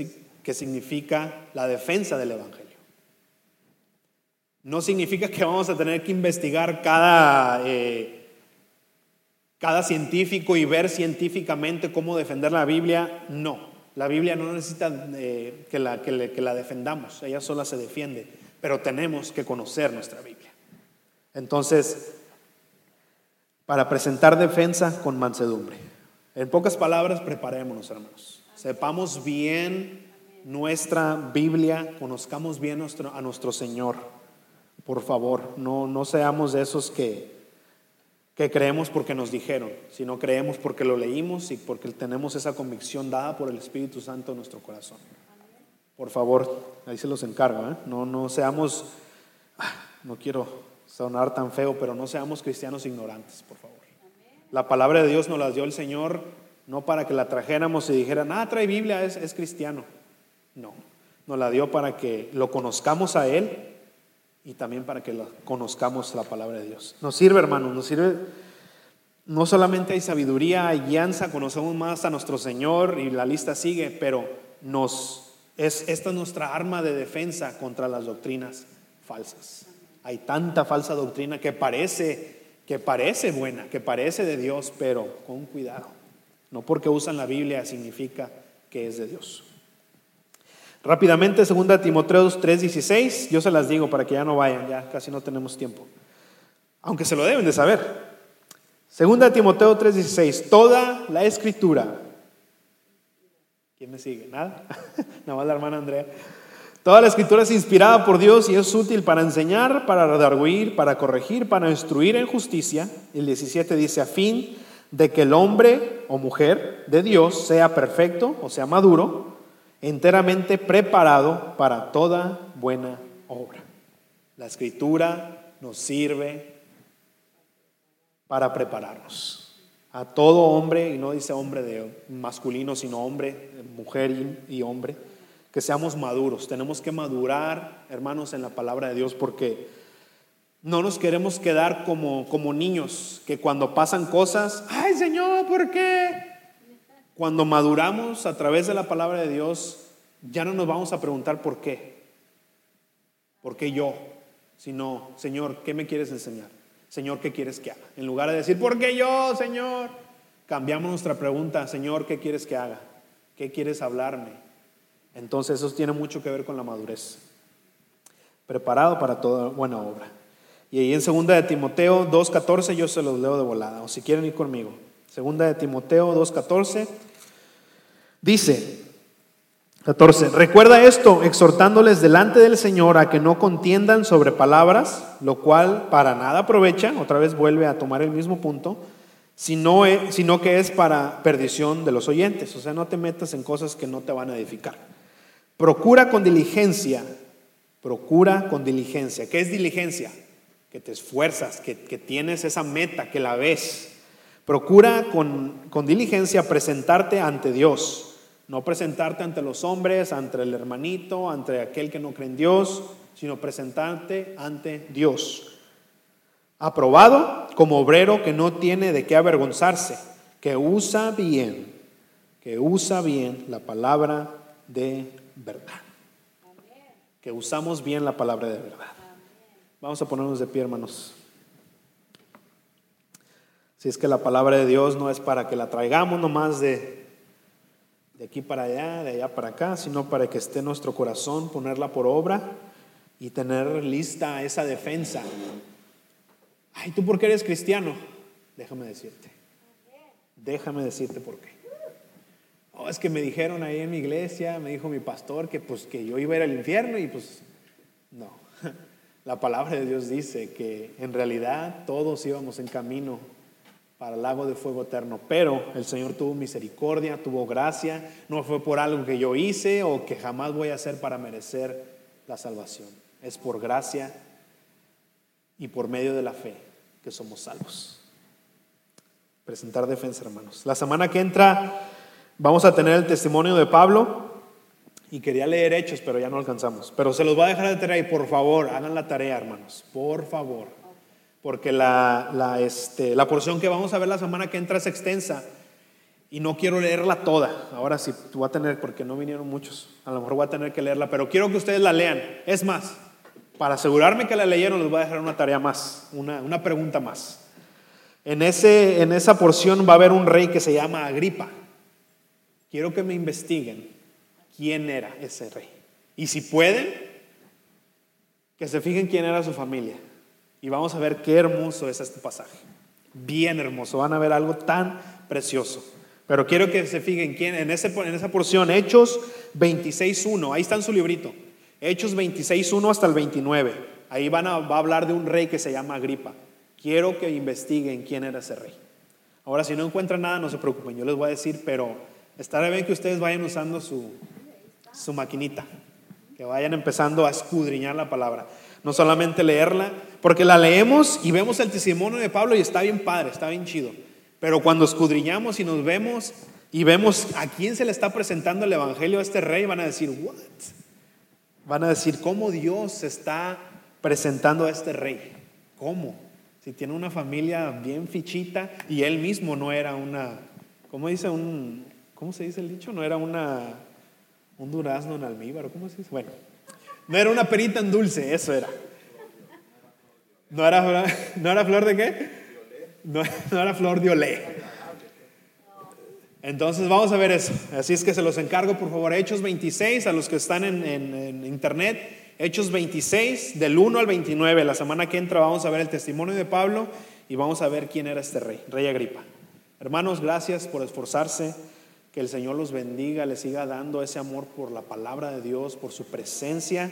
que significa la defensa del Evangelio. No significa que vamos a tener que investigar cada, eh, cada científico y ver científicamente cómo defender la Biblia. No. La Biblia no necesita eh, que, la, que, que la defendamos, ella sola se defiende, pero tenemos que conocer nuestra Biblia. Entonces, para presentar defensa con mansedumbre. En pocas palabras, preparémonos, hermanos. Sepamos bien nuestra Biblia, conozcamos bien nuestro, a nuestro Señor. Por favor, no, no seamos de esos que, que creemos porque nos dijeron, sino creemos porque lo leímos y porque tenemos esa convicción dada por el Espíritu Santo en nuestro corazón. Por favor, ahí se los encargo, ¿eh? no, no seamos, ah, no quiero sonar tan feo, pero no seamos cristianos ignorantes, por favor. La palabra de Dios nos la dio el Señor no para que la trajéramos y dijeran, ah, trae Biblia, es, es cristiano. No, nos la dio para que lo conozcamos a Él y también para que conozcamos la palabra de Dios. Nos sirve, hermanos, nos sirve. No solamente hay sabiduría, hay guianza, conocemos más a nuestro Señor y la lista sigue, pero es esta es nuestra arma de defensa contra las doctrinas falsas. Hay tanta falsa doctrina que parece que parece buena, que parece de Dios, pero con cuidado. No porque usan la Biblia significa que es de Dios. Rápidamente, 2 Timoteo 3:16, yo se las digo para que ya no vayan, ya casi no tenemos tiempo. Aunque se lo deben de saber. 2 Timoteo 3:16, toda la escritura. ¿Quién me sigue? ¿Nada? Nada más la hermana Andrea. Toda la escritura es inspirada por Dios y es útil para enseñar, para redarguir, para corregir, para instruir en justicia. El 17 dice, a fin de que el hombre o mujer de Dios sea perfecto, o sea maduro, enteramente preparado para toda buena obra. La escritura nos sirve para prepararnos. A todo hombre, y no dice hombre de masculino, sino hombre, mujer y, hombre, que seamos maduros. Tenemos que madurar, hermanos, en la palabra de Dios, porque no nos queremos quedar como, como niños, que cuando pasan cosas, ay Señor, ¿por qué? Cuando maduramos a través de la palabra de Dios, ya no nos vamos a preguntar por qué. ¿Por qué yo? Sino, Señor, ¿qué me quieres enseñar? Señor, ¿qué quieres que haga? En lugar de decir, ¿por qué yo, Señor? Cambiamos nuestra pregunta, Señor, ¿qué quieres que haga? ¿Qué quieres hablarme? Entonces eso tiene mucho que ver con la madurez. Preparado para toda buena obra. Y ahí en segunda de Timoteo 2.14 yo se los leo de volada, o si quieren ir conmigo. Segunda de Timoteo 2.14 dice, 14. Recuerda esto, exhortándoles delante del Señor a que no contiendan sobre palabras, lo cual para nada aprovecha, otra vez vuelve a tomar el mismo punto, sino, sino que es para perdición de los oyentes. O sea, no te metas en cosas que no te van a edificar. Procura con diligencia, procura con diligencia. ¿Qué es diligencia? Que te esfuerzas, que, que tienes esa meta, que la ves. Procura con, con diligencia presentarte ante Dios no presentarte ante los hombres, ante el hermanito, ante aquel que no cree en Dios, sino presentarte ante Dios. Aprobado como obrero que no tiene de qué avergonzarse, que usa bien, que usa bien la palabra de verdad. Que usamos bien la palabra de verdad. Vamos a ponernos de pie, hermanos. Si es que la palabra de Dios no es para que la traigamos nomás de de aquí para allá, de allá para acá, sino para que esté nuestro corazón, ponerla por obra y tener lista esa defensa. Ay, ¿tú por qué eres cristiano? Déjame decirte. Déjame decirte por qué. Oh, es que me dijeron ahí en mi iglesia, me dijo mi pastor que pues que yo iba a ir al infierno y pues no. La palabra de Dios dice que en realidad todos íbamos en camino para el lago de fuego eterno. Pero el Señor tuvo misericordia, tuvo gracia, no fue por algo que yo hice o que jamás voy a hacer para merecer la salvación. Es por gracia y por medio de la fe que somos salvos. Presentar defensa, hermanos. La semana que entra vamos a tener el testimonio de Pablo y quería leer hechos, pero ya no alcanzamos. Pero se los va a dejar de tener y por favor, hagan la tarea, hermanos. Por favor porque la, la, este, la porción que vamos a ver la semana que entra es extensa y no quiero leerla toda. Ahora sí, voy a tener, porque no vinieron muchos, a lo mejor voy a tener que leerla, pero quiero que ustedes la lean. Es más, para asegurarme que la leyeron, les voy a dejar una tarea más, una, una pregunta más. En, ese, en esa porción va a haber un rey que se llama Agripa. Quiero que me investiguen quién era ese rey. Y si pueden, que se fijen quién era su familia. Y vamos a ver qué hermoso es este pasaje. Bien hermoso. Van a ver algo tan precioso. Pero quiero que se fijen quién, en, ese, en esa porción, Hechos 26.1. Ahí está en su librito. Hechos 26.1 hasta el 29. Ahí van a, va a hablar de un rey que se llama Agripa. Quiero que investiguen quién era ese rey. Ahora, si no encuentran nada, no se preocupen, yo les voy a decir, pero estará bien que ustedes vayan usando su, su maquinita, que vayan empezando a escudriñar la palabra. No solamente leerla, porque la leemos y vemos el testimonio de Pablo y está bien padre, está bien chido. Pero cuando escudriñamos y nos vemos y vemos a quién se le está presentando el evangelio a este rey, van a decir, ¿what? Van a decir, ¿cómo Dios se está presentando a este rey? ¿Cómo? Si tiene una familia bien fichita y él mismo no era una, ¿cómo dice un, cómo se dice el dicho? No era una, un durazno en almíbar, ¿cómo se dice? Bueno, no era una perita en dulce, eso era. ¿No era, no era flor de qué? No, era flor de olé. Entonces vamos a ver eso. Así es que se los encargo, por favor, Hechos 26, a los que están en, en- en internet, Hechos 26, del 1 al 29. La semana que entra vamos a ver el testimonio de Pablo y vamos a ver quién era este rey, rey Agripa. Hermanos, gracias por esforzarse. Que el Señor los bendiga, les siga dando ese amor por la palabra de Dios, por su presencia.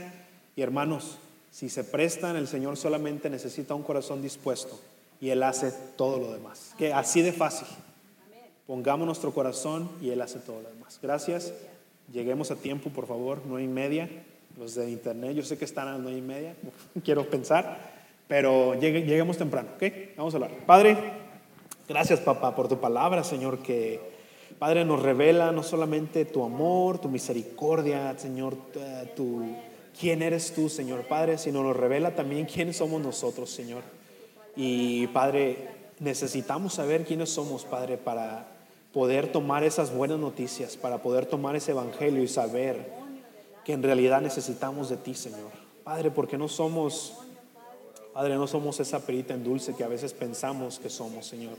Y hermanos, si se prestan, el Señor solamente necesita un corazón dispuesto y Él hace todo lo demás. Que así de fácil. Pongamos nuestro corazón y Él hace todo lo demás. Gracias. Lleguemos a tiempo, por favor, nueve y media. Los de internet, yo sé que están a las nueve y media, quiero pensar, pero llegue- lleguemos temprano, ¿ok? Vamos a hablar. Padre, gracias, papá, por tu palabra, Señor, que Padre nos revela no solamente tu amor, tu misericordia, Señor, eh, tu, quién eres tú, Señor, Padre, sino nos revela también quiénes somos nosotros, Señor. Y Padre, necesitamos saber quiénes somos, Padre, para poder tomar esas buenas noticias, para poder tomar ese evangelio y saber que en realidad necesitamos de ti, Señor. Padre, porque no somos, Padre, no somos esa perita en dulce que a veces pensamos que somos, Señor.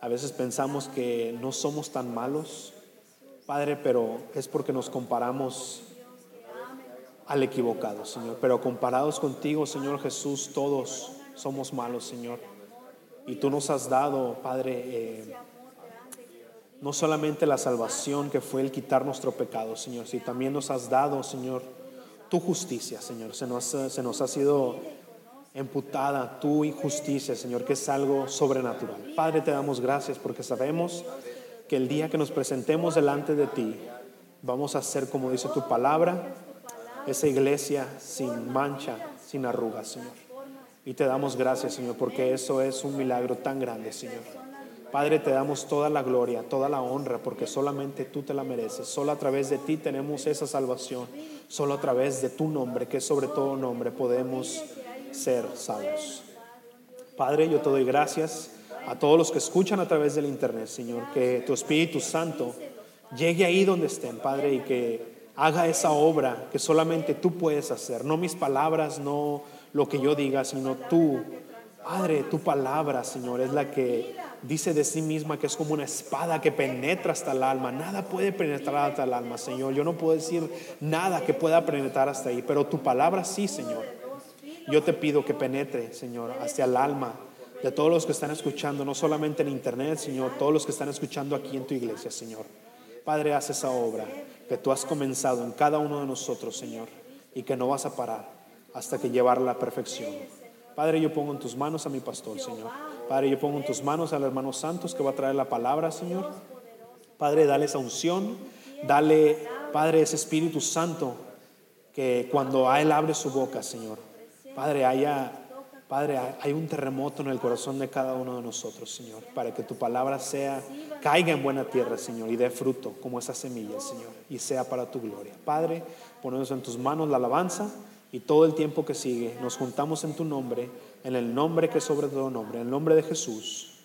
A veces pensamos que no somos tan malos, Padre, pero es porque nos comparamos al equivocado, Señor. Pero comparados contigo, Señor Jesús, todos somos malos, Señor. Y tú nos has dado, Padre, eh, no solamente la salvación que fue el quitar nuestro pecado, Señor, sino también nos has dado, Señor, tu justicia, Señor. Se nos, ha sido emputada tu injusticia, Señor, que es algo sobrenatural. Padre, te damos gracias porque sabemos que el día que nos presentemos delante de ti, vamos a ser, como dice tu palabra, esa iglesia sin mancha, sin arrugas, Señor. Y te damos gracias, Señor, porque eso es un milagro tan grande, Señor. Padre, te damos toda la gloria, toda la honra, porque solamente tú te la mereces. Solo a través de ti tenemos esa salvación. Solo a través de tu nombre, que es sobre todo nombre, podemos ser salvos. Padre, yo te doy gracias a todos los que escuchan a través del internet, Señor, que tu Espíritu Santo llegue ahí donde estén, Padre, y que haga esa obra que solamente tú puedes hacer. No mis palabras, no lo que yo diga, sino tú. Padre, tu palabra, Señor, es la que dice de sí misma que es como una espada que penetra hasta el alma. Nada puede penetrar hasta el alma, Señor. Yo no puedo decir nada que pueda penetrar hasta ahí, pero tu palabra sí, Señor. Yo te pido que penetre, Señor, hacia el alma de todos los que están escuchando, no solamente en internet, Señor, todos los que están escuchando aquí en tu iglesia, Señor. Padre, haz esa obra que tú has comenzado en cada uno de nosotros, Señor, y que no vas a parar hasta que llevarla a la perfección. Padre, yo pongo en tus manos a mi pastor, Señor. Padre, yo pongo en tus manos al hermano Santos que va a traer la palabra, Señor. Padre, dale esa unción, dale, Padre, ese Espíritu Santo que cuando a Él abre su boca, Señor, Padre, haya, Padre, hay un terremoto en el corazón de cada uno de nosotros, Señor, para que tu palabra sea, caiga en buena tierra, Señor, y dé fruto como esa semilla, Señor, y sea para tu gloria. Padre, ponemos en tus manos la alabanza y todo el tiempo que sigue, nos juntamos en tu nombre, en el nombre que sobre todo nombre, en el nombre de Jesús.